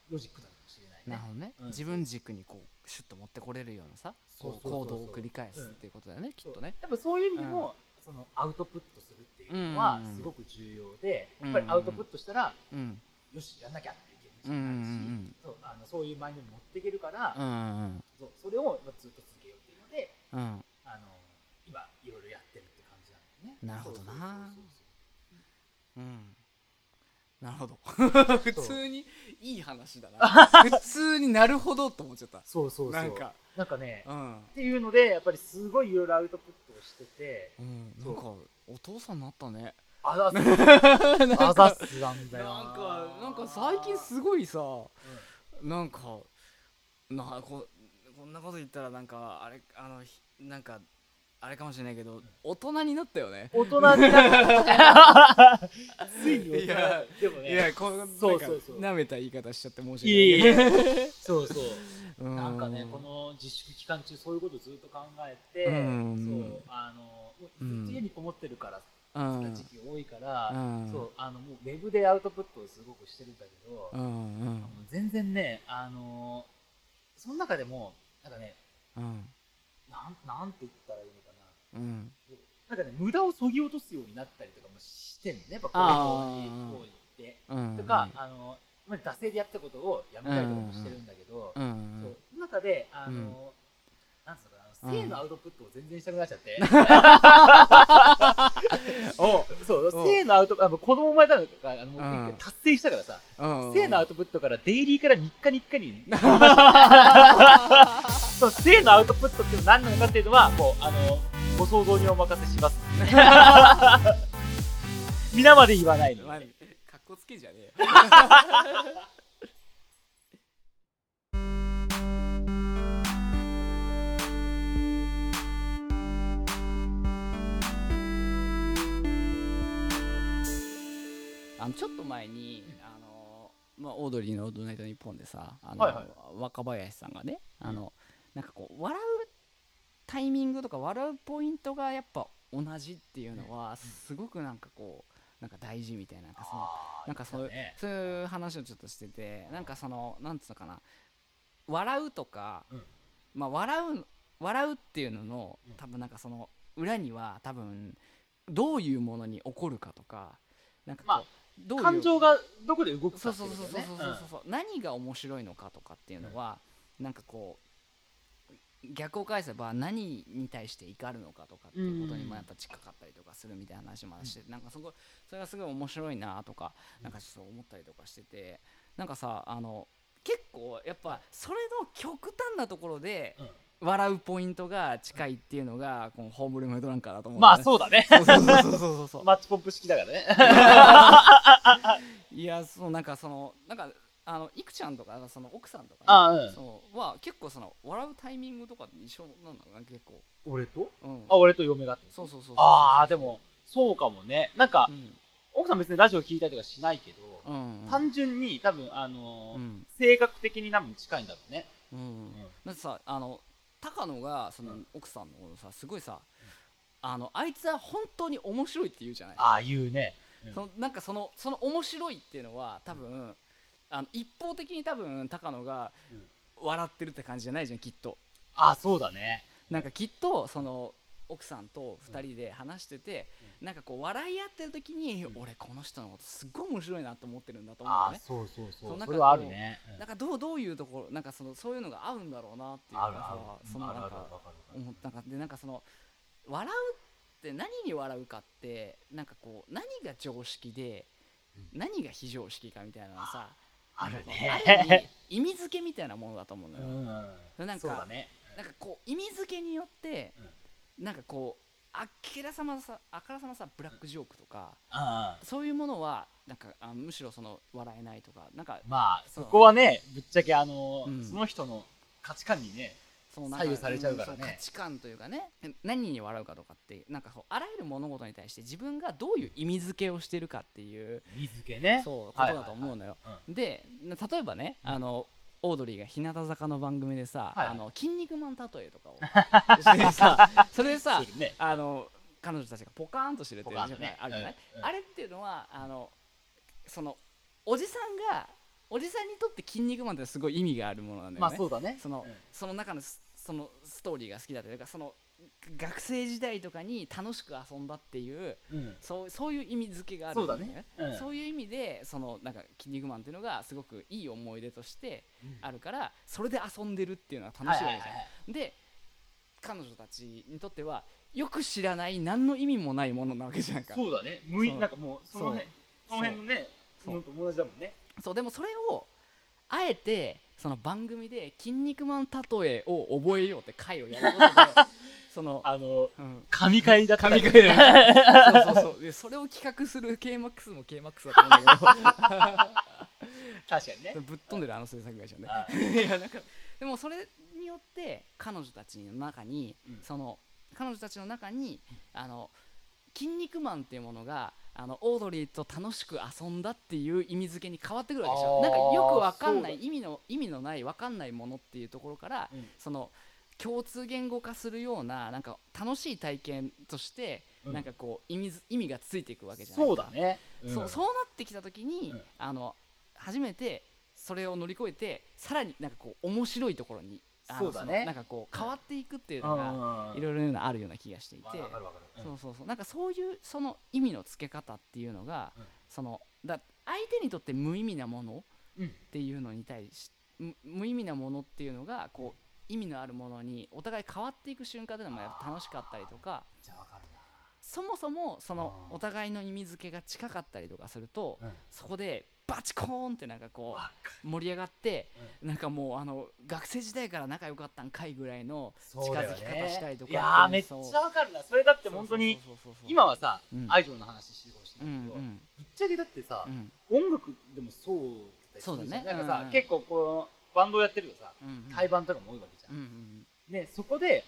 ロジックなのかもしれなるほどね、うん。自分軸にこうシュッと持ってこれるようなさ行動を繰り返すっていうことだよね、きっとね。多分そういう意味でも、そのアウトプットするっていうのはすごく重要で、うん。やっぱりアウトプットしたら、うん。よしやんなきゃっていう気持ちになるし、うんうんうんそうあのそういうマインドに持っていけるから、うんそうそれをまあずっと続けようっていうのでうん。うんあの今いろいろやってるって感じなんだよね。なるほどな。うんなるほど。普通にいい話だな。普通になるほどと思っちゃった。そうそうそう。なんか。なんかね、っうん、ていうのでやっぱりすごいいろいろアウトプットをしててうん、なんかお父さんになったね。あざす。あざすなんだよな。んかなんか最近すごいさなんかなここんなこと言ったらなんかあれあのひなんかあれかもしれないけど大人になったよね。大人になったついに大人いやでもねいやこうそうそうそう。なめた言い方しちゃって申しいえい。訳ないえ。そうそううん。なんかねこの自粛期間中そういうことをずっと考えて、うん。そうあのうん。ずっと家にこもってるから、うん。時期多いから、うん。そうあのもうウェブでアウトプットをすごくしてるんだけど、全然ねあのその中でもなんかねうん。なんなんて言ったらいいの？かうん。ななんかね無駄をそぎ落とすようになったりとかもしてんのねやっぱこういう行為って。うん。とか、あのまあ惰性でやったことをやめたりとかもしてるんだけど、うん。そうその中であの、なんつうのかな性のアウトプットを全然したくなっちゃって。お。そう、うん性のアウトプット、あの子供生まれたのから、あの、達成したからさ、うん。性のアウトプットからデイリーから3日に。1回に、そう性のアウトプットっていうのは何なのかっていうのは、もう、あの、ご想像にお任せします。皆まで言わないのまあで。かっこつけじゃねえよあのちょっと前に、あのまあ、オードリーの「オールナイトニッポン」でさあの、はいはい若林さんがねあの、なんかこう笑うタイミングとか笑うポイントがやっぱ同じっていうのはすごくなんかこうなんか大事みたいななんかそのなんかそういう,、ねそういう話をちょっとしててなんかそのなんつうのかな。笑うとか、うん。まあ笑う笑うっていうののうん。多分なんかその裏には多分どういうものに起こるかとかなんかこう、まあどういう感情がどこで動くかそうってそうそうそうそうことだよねそうそう、何が面白いのかとかっていうのは、なんかこう逆を返せば何に対して怒るのかとかっていうことにもやっぱ近かったりとかするみたいな話もして、なんかそこそれがすごい面白いなとかなんかちょっと思ったりとかしててなんかさあの結構やっぱそれの極端なところでうん。笑うポイントが近いっていうのがこのホームルームドランカーだと思うんまあうそうだね。そうそうそうそうそう。そ うマッチポンプ式だからね。いやそうなんかそのなんかあのいくちゃんとかその奥さんとかね、あうん。そう。は結構その笑うタイミングとか一緒なんだろうな結構。俺と？うん。あ、俺と嫁がそうそうそうそうああ、でも、そうかもね。なんかう、ん。奥さん別にラジオ聞いたりとかしないけど、うん単純に多分、あのーうん。性格的に多分近いんだろうね。うん。だってさあの高野がそのうん。奥さんのことさすごいさあのあいつは本当に面白いって言うじゃない。ああ、言うね。うん。そのなんかそのその面白いっていうのは多分あの一方的に多分高野が笑ってるって感じじゃないじゃんきっと。ああ、そうだね。なんかきっとその奥さんと2人で話してて、なんかこう笑い合ってる時に、うん。俺この人のことすっごい面白いなと思ってるんだと思うね。そうそうそ。そううなんかそれはあるね。うん。なんかどうどういうところなんかそのそういうのが合うんだろうなっていうのがさ。そのなんか思った。かでなんかその笑うって何に笑うかってなんかこう何が常識で、何が非常識かみたいなのはさあるあるね。意味付けみたいなものだと思うのうよ、ん。なんかね。なんかこう意味付けによって、なんかこうあきらさまさあからさまさブラックジョークとか、ああ。そういうものはなんかあむしろその笑えないとかなんかまあ、そこはね、ぶっちゃけあのうんー、その人の価値観にね、その左右されちゃうからね。んそ価値観というかね。何に笑うかとかってなんかこうあらゆる物事に対して自分がどういう意味付けをしてるかっていう水気ね。そうことだと思うのよ、うん。で例えばねあのオードリーが日向坂の番組でさ、はいあの筋肉マン例えとかを それでさね。あの彼女たちがポカーンとしてるっていうポカーンとね。あるじゃない、うんうんあれっていうのはあのそのおじさんがおじさんにとって「筋肉マン」ってすごい意味があるものなんだよね、まあそうだね。そのうん。その中のスそのストーリーが好きだというかその学生時代とかに楽しく遊んだっていううん。そうそういう意味付けがあるんだよね。そうだね。うん。そういう意味でそのなんか「筋肉マン」っていうのがすごくいい思い出としてあるからそれで遊んでるっていうのは楽しいわけじゃん、はいはいはい。で彼女たちにとってはよく知らない何の意味もないものなわけじゃんか。そうだね。無そう。いなんかもう、その辺、その辺のね、そのと同じだもんね。そう。でもそれをあえてその番組で「筋肉マン例え」を覚えようって回をやることでその、あの、うん、神回だった神回だそうそうそう。でそれを企画する KMAX も KMAX だと思うんだ確かにね。けど。ぶっ飛んでるあの制作会社ね。あ。いやなんかでもそれによって彼女たちの中に、うん。その彼女たちの中にあの筋肉マンっていうものがあのオードリーと楽しく遊んだっていう意味付けに変わってくるわけでしょ。なんかよくわかんない意味の意味のないわかんないものっていうところから、うんその共通言語化するようななんか楽しい体験として、うん。なんかこう意味ず意味がついていくわけじゃないそうだね。そうそうなってきた時に、うん。あの初めてそれを乗り越えてさらになんかこう面白いところにそうだね。のなんかこう変わっていくっていううんのがいろいろあるような気がしていて。そうそうそう。なんかそういうその意味の付け方っていうのが、うん。そのだ相手にとって無意味なものうん。っていうのに対しむ無意味なものっていうのがこう意味のあるものにお互い変わっていく瞬間っていうのもやっぱ楽しかったりとか。じゃあわかるそもそもそのお互いの意味付けが近かったりとかするとそこでバチコーンってなんかこう盛り上がってなんかもうあの学生時代から仲良かったんかいぐらいの近づき方したりとかいやーめっちゃわかるな。それだって本当に今はさ、うん。アイドルの話してるかもしないけど、んうん。ぶっちゃけだってさう、ん。音楽でもそうそうだね。なんかさ、うん。うん結構このバンドやってるとさうん対バンとかも多いわけじゃん、うんうんでそこで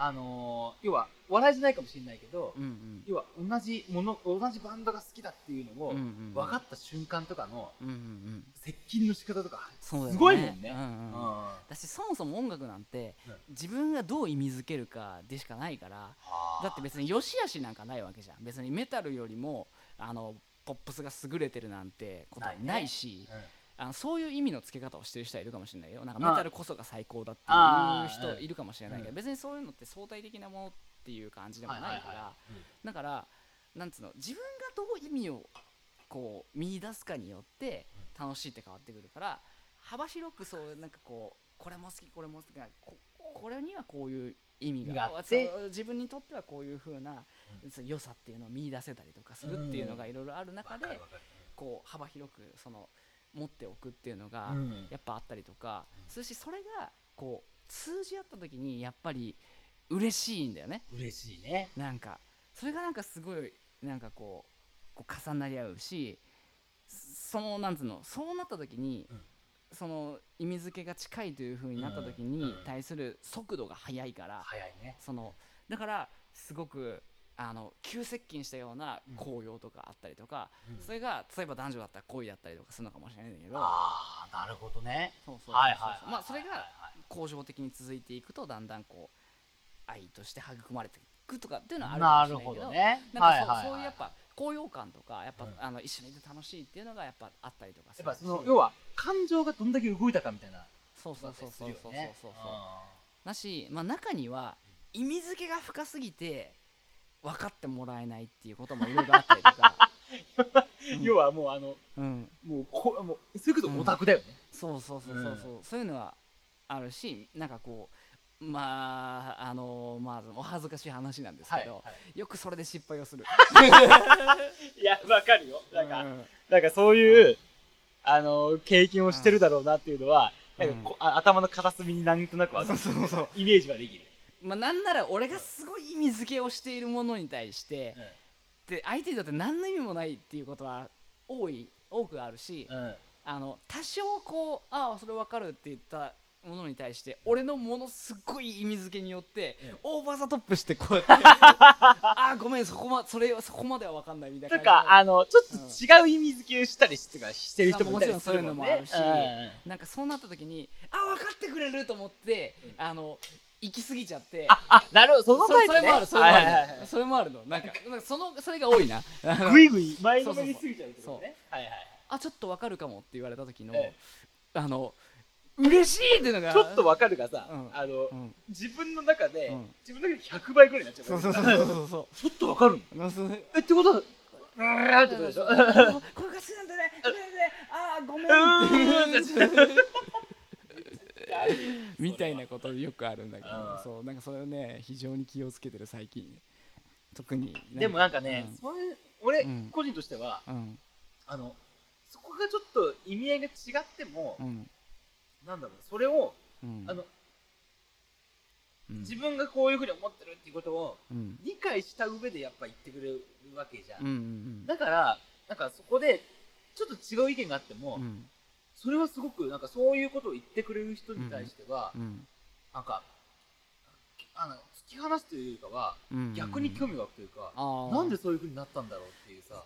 あのー要は笑いじゃないかもしれないけど、うんうん。要は同じもの同じバンドが好きだっていうのをうんうん分かった瞬間とかのうんうんうん。接近の仕方とかすごいもんね。うんうんあだしそもそも音楽なんてうん自分がどう意味づけるかでしかないからーだって別に良し悪しなんかないわけじゃん。別にメタルよりもあのポップスが優れてるなんてことはないしうんあのそういう意味の付け方をしてる人はいるかもしれないよ。なんかあ。メタルこそが最高だっていう人いるかもしれない。けどうん。別にそういうのって相対的なものっていう感じでもないからだからなんつうの自分がどう意味をこう見出すかによって楽しいって変わってくるから幅広くそうなんかこうこれも好きこれも好きなここれにはこういう意味が自分にとってはこういう風な、その良さっていうのを見出せたりとかするっていうのがいろいろある中で、こう幅広くその持っておくっていうのがうん。やっぱあったりとかするしそれがこう通じ合った時にやっぱり嬉しいんだよね。嬉しいね。なんかそれがなんかすごいなんかこうこう重なり合うしそのなんつうのそうなった時に、うん。その意味付けが近いという風になった時うん。に対する速度が速いから、早いね。そのだからすごくあの急接近したような紅葉とかあったりとか、うん、それが例えば男女だったら恋だったりとかするのかもしれないんだけど。ああなるほどね。そうそうはいはいまあそれが恒常的に続いていくとだんだんこう愛として育まれていくとかっていうのはあるかもしれないけど。なるほどね。なんかそう,、いそういうやっぱ高揚感とかやっぱ、うん、あの一緒にいて楽しいっていうのがやっぱあったりとかやっぱその要は感情がどんだけ動いたかみたいな。そうそうそうそうそうそうそうだし、まあ、中には意味付けが深すぎて分かってもらえないっていうこともいろいろあったりとか、ー 要はもうあのうん、もうこもうそういうことオタクだよね。そうそうそうそうそう、そういうのはあるしなんかこうまああのまあお恥ずかしい話なんですけど、よくそれで失敗をする。いやわかるよ。なんかうん。なんかそういうあの経験をしてるだろうなっていうのはうん。なんかこあ頭の片隅になんとなくわかる。そうそうそう。イメージはできるまあなんなら俺がすごい意味付けをしているものに対して、で相手にとって何の意味もないっていうことは多い多くあるし、うん。あの多少こうああそれ分かるって言ったものに対して俺のものすごい意味付けによって、オーバーザトップしてこうやって ああごめんそこまそれそこまでは分かんないみたいな。とかあのちょっと違う意味付けをしたりしてかしてる人もいたりするもんね。もちろんそういうのもあるしなんかそうなった時にあ分かってくれると思って、あの行き過ぎちゃって。ああなるほど。そのそタイプね。それもあるそれもあはいはいはい。るそれもあるの。なんかなんかそのそれが多いな。あのぐいぐい前のめりすぎちゃうってことね。はいはいあちょっと分かるかもって言われた時の、えあの嬉しいっていうのがちょっとわかるがさうん。あのうん。自分の中でうん。自分の中で100倍ぐらいになっちゃうそうそうそうそうそう。ちょっとわかるの？えってことはうーんってことでしょ？これが好きなんだね。あーごめんって みたいなことよくあるんだけどうん。そうなんかそれをね非常に気をつけてる最近。特にでもなんかねそういう俺うん。個人としてはうん。あのそこがちょっと意味合いが違ってもうん。なんだろうそれをうん。あのうん。自分がこういうふうに思ってるっていうことをうん。理解した上でやっぱ言ってくれるわけじゃうんうんん。だからなんかそこでちょっと違う意見があってもうんそれはすごくなんかそういうことを言ってくれる人に対してはうん。なんかあの突き放すというよりかはうん。逆に興味が湧くというかなんでそういうふうになったんだろうっていうさ。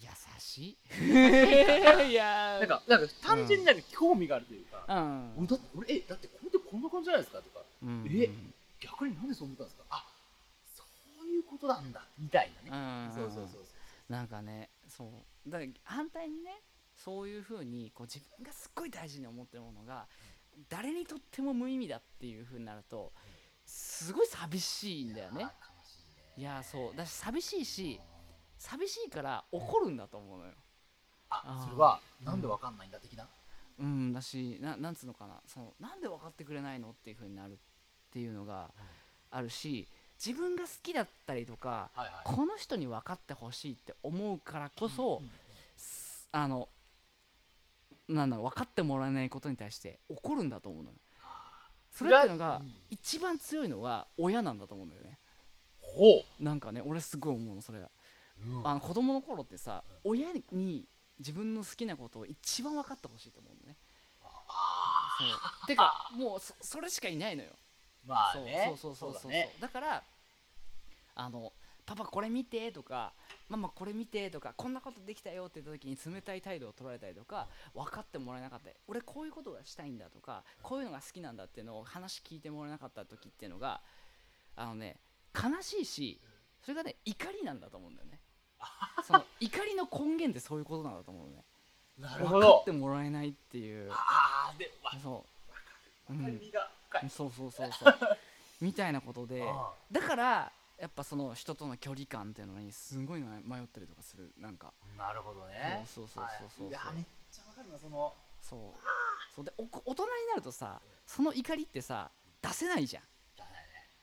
優しい。いや。ーなんかなんか単純になんか興味があるというかうん。俺だって俺えだってこれってこんな感じじゃないですかとかうん。え逆になんでそう思ったんですか？あそういうことなんだみたいなね。うん。そうそうそうそう。なんかねそう。だ反対にねそういうふうにこう自分がすっごい大事に思ってるものが誰にとっても無意味だっていうふうになるとすごい寂しいんだよね。いやそう。だし寂しいし寂しいから怒るんだと思うのよ。あそれはなんでわかんないんだ的な？うんだしななんつうのかな。そのなんで分かってくれないのっていう風になるっていうのがあるし自分が好きだったりとかはいはい。この人に分かってほしいって思うからこそ、うん。すあのなんだろう分かってもらえないことに対して怒るんだと思うのよ。それっていうのがうん。一番強いのは親なんだと思うんだよね。ほなんかね俺すごい思うのそれがう、うん。あの子供の頃ってさ親に自分の好きなことを一番分かってほしいと思うのね。そう。てかもうそそれしかいないのよ。そうまあねそうそうそう。そうだね。だからあのパパこれ見てとかママこれ見てとかこんなことできたよって言った時に冷たい態度を取られたりとか分かってもらえなかった。り俺こういうことがしたいんだとかこういうのが好きなんだっていうのを話聞いてもらえなかった時っていうのがあのね悲しいしそれがね怒りなんだと思うんだよね。その 怒りの根源ってそういうことなんだと思うのね。なるほ分かっどてもらえないっていう。ああでわそう。分かりみが深い、そうそうそうそう。みたいなことで。あだからやっぱその人との距離感っていうのにすごい迷迷ったりとかするなんか。ーなるほどね。そうそうそうそうそう。はい。いやめっちゃわかるなその。そう。そう。でお大人になるとさその怒りってさ出せないじゃん。だね。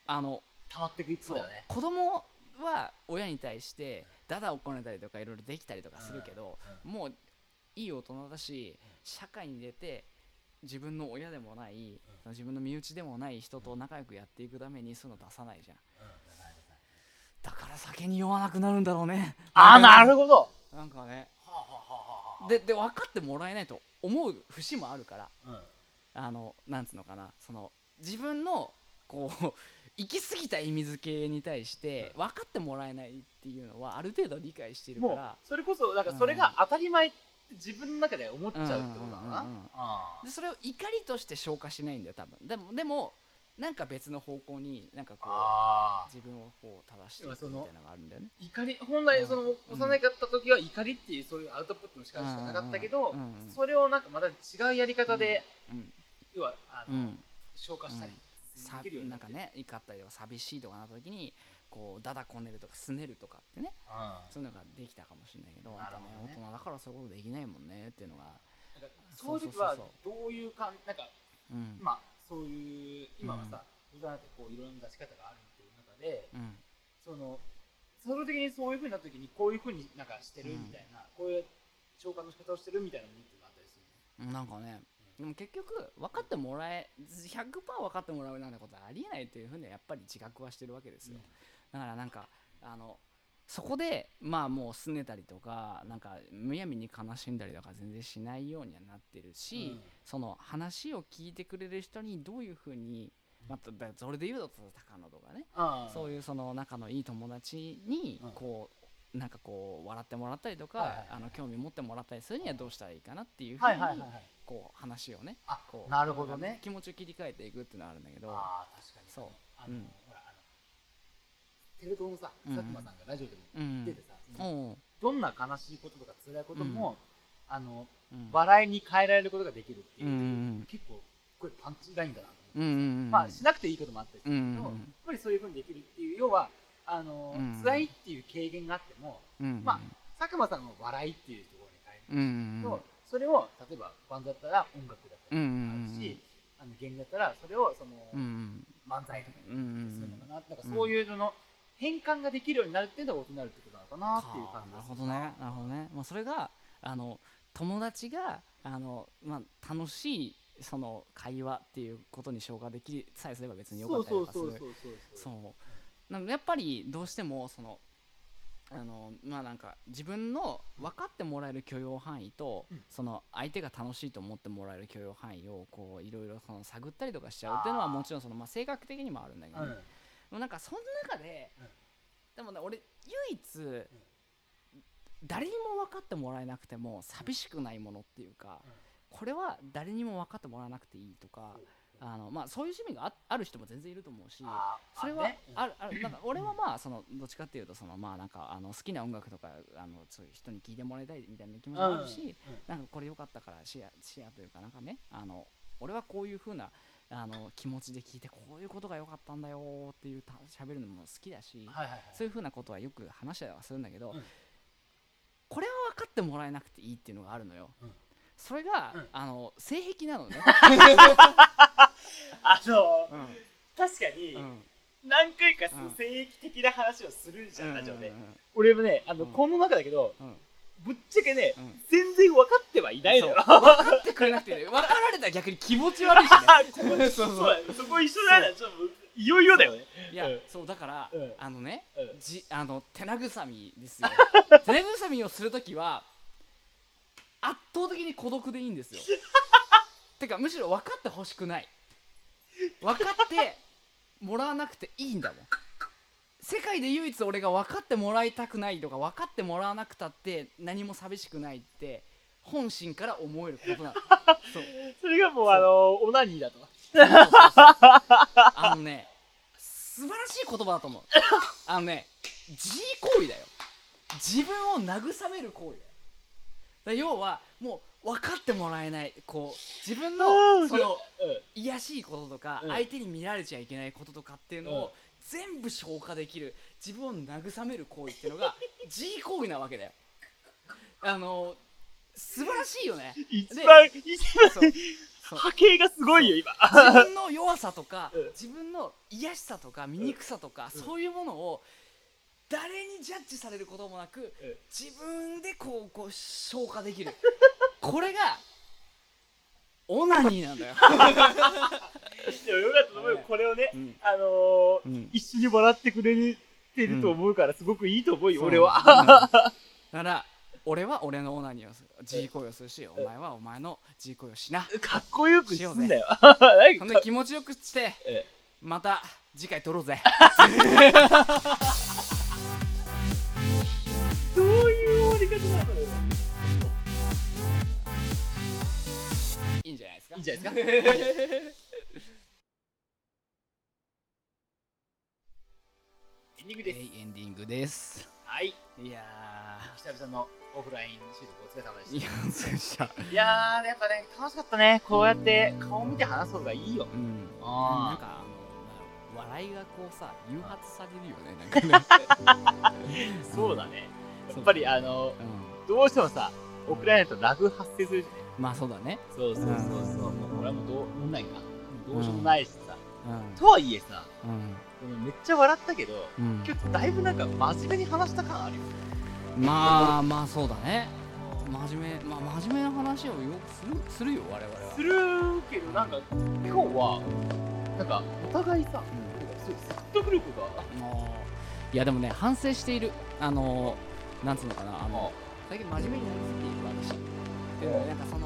あの溜まってくいつもだよね。子供は親に対してダダをこねたりとかいろいろできたりとかするけど、もういい大人だし社会に出て自分の親でもない、自分の身内でもない人と仲良くやっていくためにそういうの出さないじゃんだから酒に酔わなくなるんだろうね。ああなるほど。なんかね。でで分かってもらえないと思う節もあるから。うん。あのなんつうのかな。その自分のこう 行き過ぎた意味付けに対して分かってもらえないっていうのはある程度理解しているかもうらそれこそなんかそれが当たり前って自分の中で思っちゃうってことだなうん。でそれを怒りとして消化しないんだよ多分でもでもなんか別の方向になんかこうあ自分をこう正していくみたいなのがあるんだよね。怒り本来そのうん。幼かった時は怒りっていうそういうアウトプットの仕方しかなかったけどそれをなんかまた違うやり方でうん要はあのうん。消化したりさできるようになんかね怒ったりとか寂しいとかなった時にこうダダこねるとかすねるとかってねうん。そういうのができたかもしれないけどね。大人だからそういうことできないもんねっていうのがそういう時はどういうかんなんかうん。まあそういう今はさ大人ってこういろんな出し方があるっていう中でうん。その総合的にそういうふうになった時にこういうふうになんかしてるみたいな、こういう消化の仕方をしてるみたいなものっていうのがあったりするなんかねでも結局分かってもらえ100%分かってもらうなんてことはありえないというふうにはやっぱり自覚はしてるわけですよ、だからなんかあのそこでまあもう拗ねたりとかなんかむやみに悲しんだりとか全然しないようにはなってるし、うん。その話を聞いてくれる人にどういうふうにまただそれで言うと高野とかね、あそういうその仲のいい友達にうん。こうなんかこう笑ってもらったりとか、はいはいはい。あの興味持ってもらったりするにはどうしたらいいかなっていうふうにはいはいこう話をねあこうなるほどね。気持ちを切り替えていくっていうのはあるんだけど。ああ確かにそう。うんテレ東のさうん。佐久間さんがラジオでもうん。言っててさ、どんな悲しいこととか辛いことも、あのうん。笑いに変えられることができるっていう、うんうん結構これパンチラインだなとうんうん思って、うん。まあしなくていいこともあったりすうんるけど、うんやっぱりそういうふうにできるっていう要はあの、うん辛いっていう軽減があってもうんまあ佐久間さんの笑いっていうところに変えうんうんると、それを例えばバンドだったら音楽だったりうんうんあるし、あの芸人だったらそれをその、うんうん。漫才とかうんうんにするのかな,、なんかそういうのの変換ができるようになるっていうのが大人になるってことなのかなっていう感じなるほどね。なるほどね、まあ、それがあの友達があの、まあ、楽しいその会話っていうことに消化できさえすれば別によかったりとかする。そうなやっぱりどうしてもそのあのまあなんか自分の分かってもらえる許容範囲と、うん。その相手が楽しいと思ってもらえる許容範囲をこういろいろその探ったりとかしちゃうっていうのはもちろんその、まあ、性格的にもあるんだけど、ねうんでもなんかその中で、うん。でもね俺唯一、誰にも分かってもらえなくても寂しくないものっていうか、これは誰にも分かってもらわなくていいとか、あのまあ、そういう趣味があある人も全然いると思うし。それはね。あるあるなんか俺はまあそのどっちかっていうとそのまあなんかあの好きな音楽とかあのそういう人に聴いてもらいたいみたいな気持ちもあるし、なんかこれ良かったからシェアシェアというかなんかねあの俺はこういう風なあの気持ちで聞いてこういうことが良かったんだよっていうた喋るのも好きだし、はいはいはい。そういう風なことはよく話したりはするんだけど、うん。これは分かってもらえなくていいっていうのがあるのよ。うん。それが、うん。あの性癖なのね、あのうん確かにうん。何回かうん。性癖的な話をするじゃんラジオで。俺もねあのうん。この中だけどうんぶっちゃけねうん。全然分かってはいないのよ。分かってくれなくてね。分かられたら逆に気持ち悪いしね。そうそう。そうそこ一緒だよちょっといよいよだよね。いや、うん。そうだから、うん。あのね、うん。じあの手慰みですよ。手慰みをするときは圧倒的に孤独でいいんですよ。てかむしろ分かってほしくない。分かってもらわなくていいんだもん世界で唯一俺が分かってもらいたくないとか分かってもらわなくたって何も寂しくないって本心から思えることなの。そう。それがもうあのオナニーだと。そうそうそうあのね素晴らしい言葉だと思う。あのね自慰行為だよ。自分を慰める行為だよ。要はもう分かってもらえないこう自分あのーそのうん。卑しいこととかうん。相手に見られちゃいけないこととかっていうのうんを全部消化できる自分を慰める行為っていうのが 自慰行為なわけだよ。あの素晴らしいよね。一番一番波形がすごいよ今。自分の弱さとかうん。自分の癒しさとか醜さとか、うん。そういうものを誰にジャッジされることもなくうん。自分でこうこう消化できる。これがオナニーなんだよ、でもよかったと思うよ。これをねうん。あのーうん。一緒に笑ってくれてると思うからすごくいいと思うよ、俺は。うん。だから俺は俺のオナニーをする。自慰行為をするしお前はお前の自慰行為をしな。かっこよくすんだよ。ほ なんか。んで気持ちよくしてえ。また次回撮ろうぜ。どういう終わり方なのよ。いいんじゃないですか？いいんじゃないですか？エンディングです。エンディングですはい。いや久々のオフライン収録お疲れ様でしたいやー、やっぱね、楽しかったね。こうやって顔見て話す方がいいよ。うんあーなんかあの笑いがこうさ誘発されるよねなんかね そうだね。やっぱりあの、うんどうしてもさ、オフラインだとラグ発生するじゃね。まあそうだね。そうそうそうそう。もうこれはもうどう、問題か。どうしようもないしさ。うとはいえさ、ん。うんめっちゃ笑ったけど、うん。今日だいぶなんか真面目に話した感あるよ。まあまあそうだね。真面目まあ真面目な話をよくするするよ我々は。するけど、なんか今日は、なんかお互いさ、うんそう説得力が、いやでもね反省している。あのなんつうのかな。あの最近真面目になりすぎている私でもなんかそ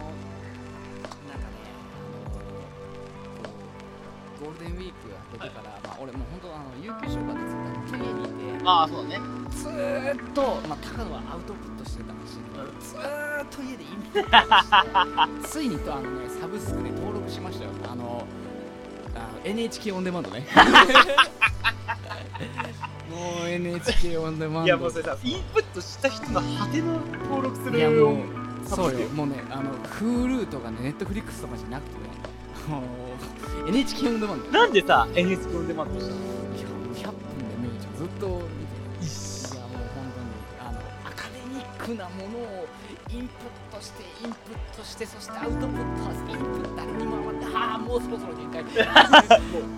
ゴールデンウィークが明けてから、まあ俺もう本当あの有給消化でずっと家にいてああ、そうだね。ずーっと、まあ、高野はアウトプットしてたらしいけど、ずーっと家でインプットして ついにとあのねサブスクで登録しましたよ。あのあの NHK オンデマンドね。もう NHK オンデマンドいやもうそれさ、インプットした人の果ての登録するいやもうそうよ。もうねあの Hulu とかね Netflix とかじゃなくてね NHK オンデマンド。なんでさ、NHK オンデマンドしたの？いやもう100分で見るじゃんずっと見てるいやもう本当にあのアカデミックなものをインプットしてインプットしてそしてアウトプットはインプットに回ってああもうそろそろ限界。っ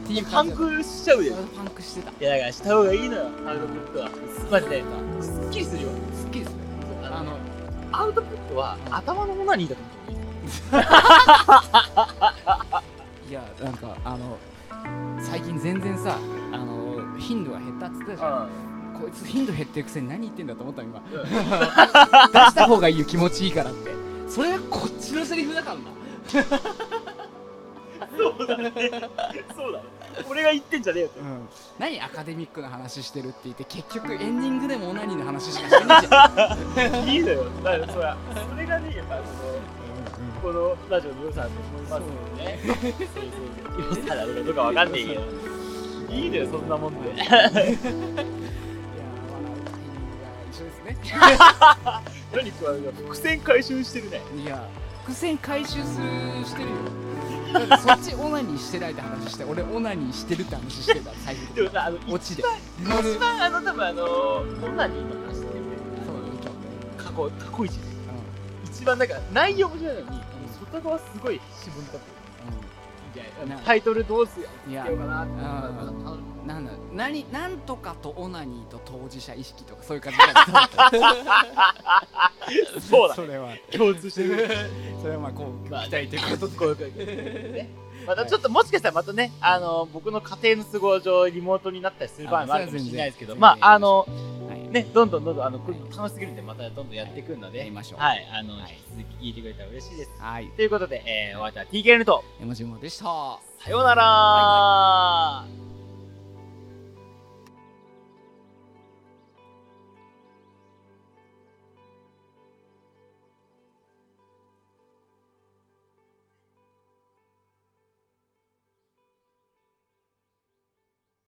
ていうパンクしちゃうよ。パンクしてた。いやだからした方がいいのよ、アウトプットは。マジで。すっきりするよ。すっきりする。あのアウトプットは頭のオナニーだと思っていやなんかあの最近全然さあの頻度が減ったっつってたじゃんこいつ頻度減ってるくせに何言ってんだと思った今 出した方がいいよ気持ちいいからってそれはこっちのセリフだからな そうだね。そうだね。俺が言ってんじゃねえよって。うん、何アカデミックな話してるって言って結局エンディングでもオナニーの話しかしてないじゃん いいのよ。だからそれそれがね、やっぱその、このラジオの良さだと思いますよね。そうそうそう。良さなのかどうかわかんないけど。いいのよ、そんなもんで。いや笑うタイミングが一緒ですね何これ、伏線回収してるね。いや伏線回収するしてるよだってそっちオナニーしてないって話して俺オナニーしてるって話してた最後でもさ、あの、オチで一番、一番あの、多分あの、オナニーの話ってそうだね過去、過去一ね。一番なんか内容面白いのに、あの外側すごい絞り立ってる。いやなタイトルどうすいやようかなってなんだ何なんとかとオナニーと当事者意識とかそういう感じだった そうだそれは共通してる。それはまあこうまあ期待ということで こういう感じね。またちょっともしかしたらまたね、あの、僕の家庭の都合上、リモートになったりする場合もあるかもしれないですけど、あまあ、あその、はい。ね、どんどんどんどん、あの、楽しすぎるんで、またどんどんやっていくのでやり、ましょう。はい、あの、はい。引き続き聞いてくれたら嬉しいです。はい。ということで、えー、お相手は TKN と、山島でした。さようなら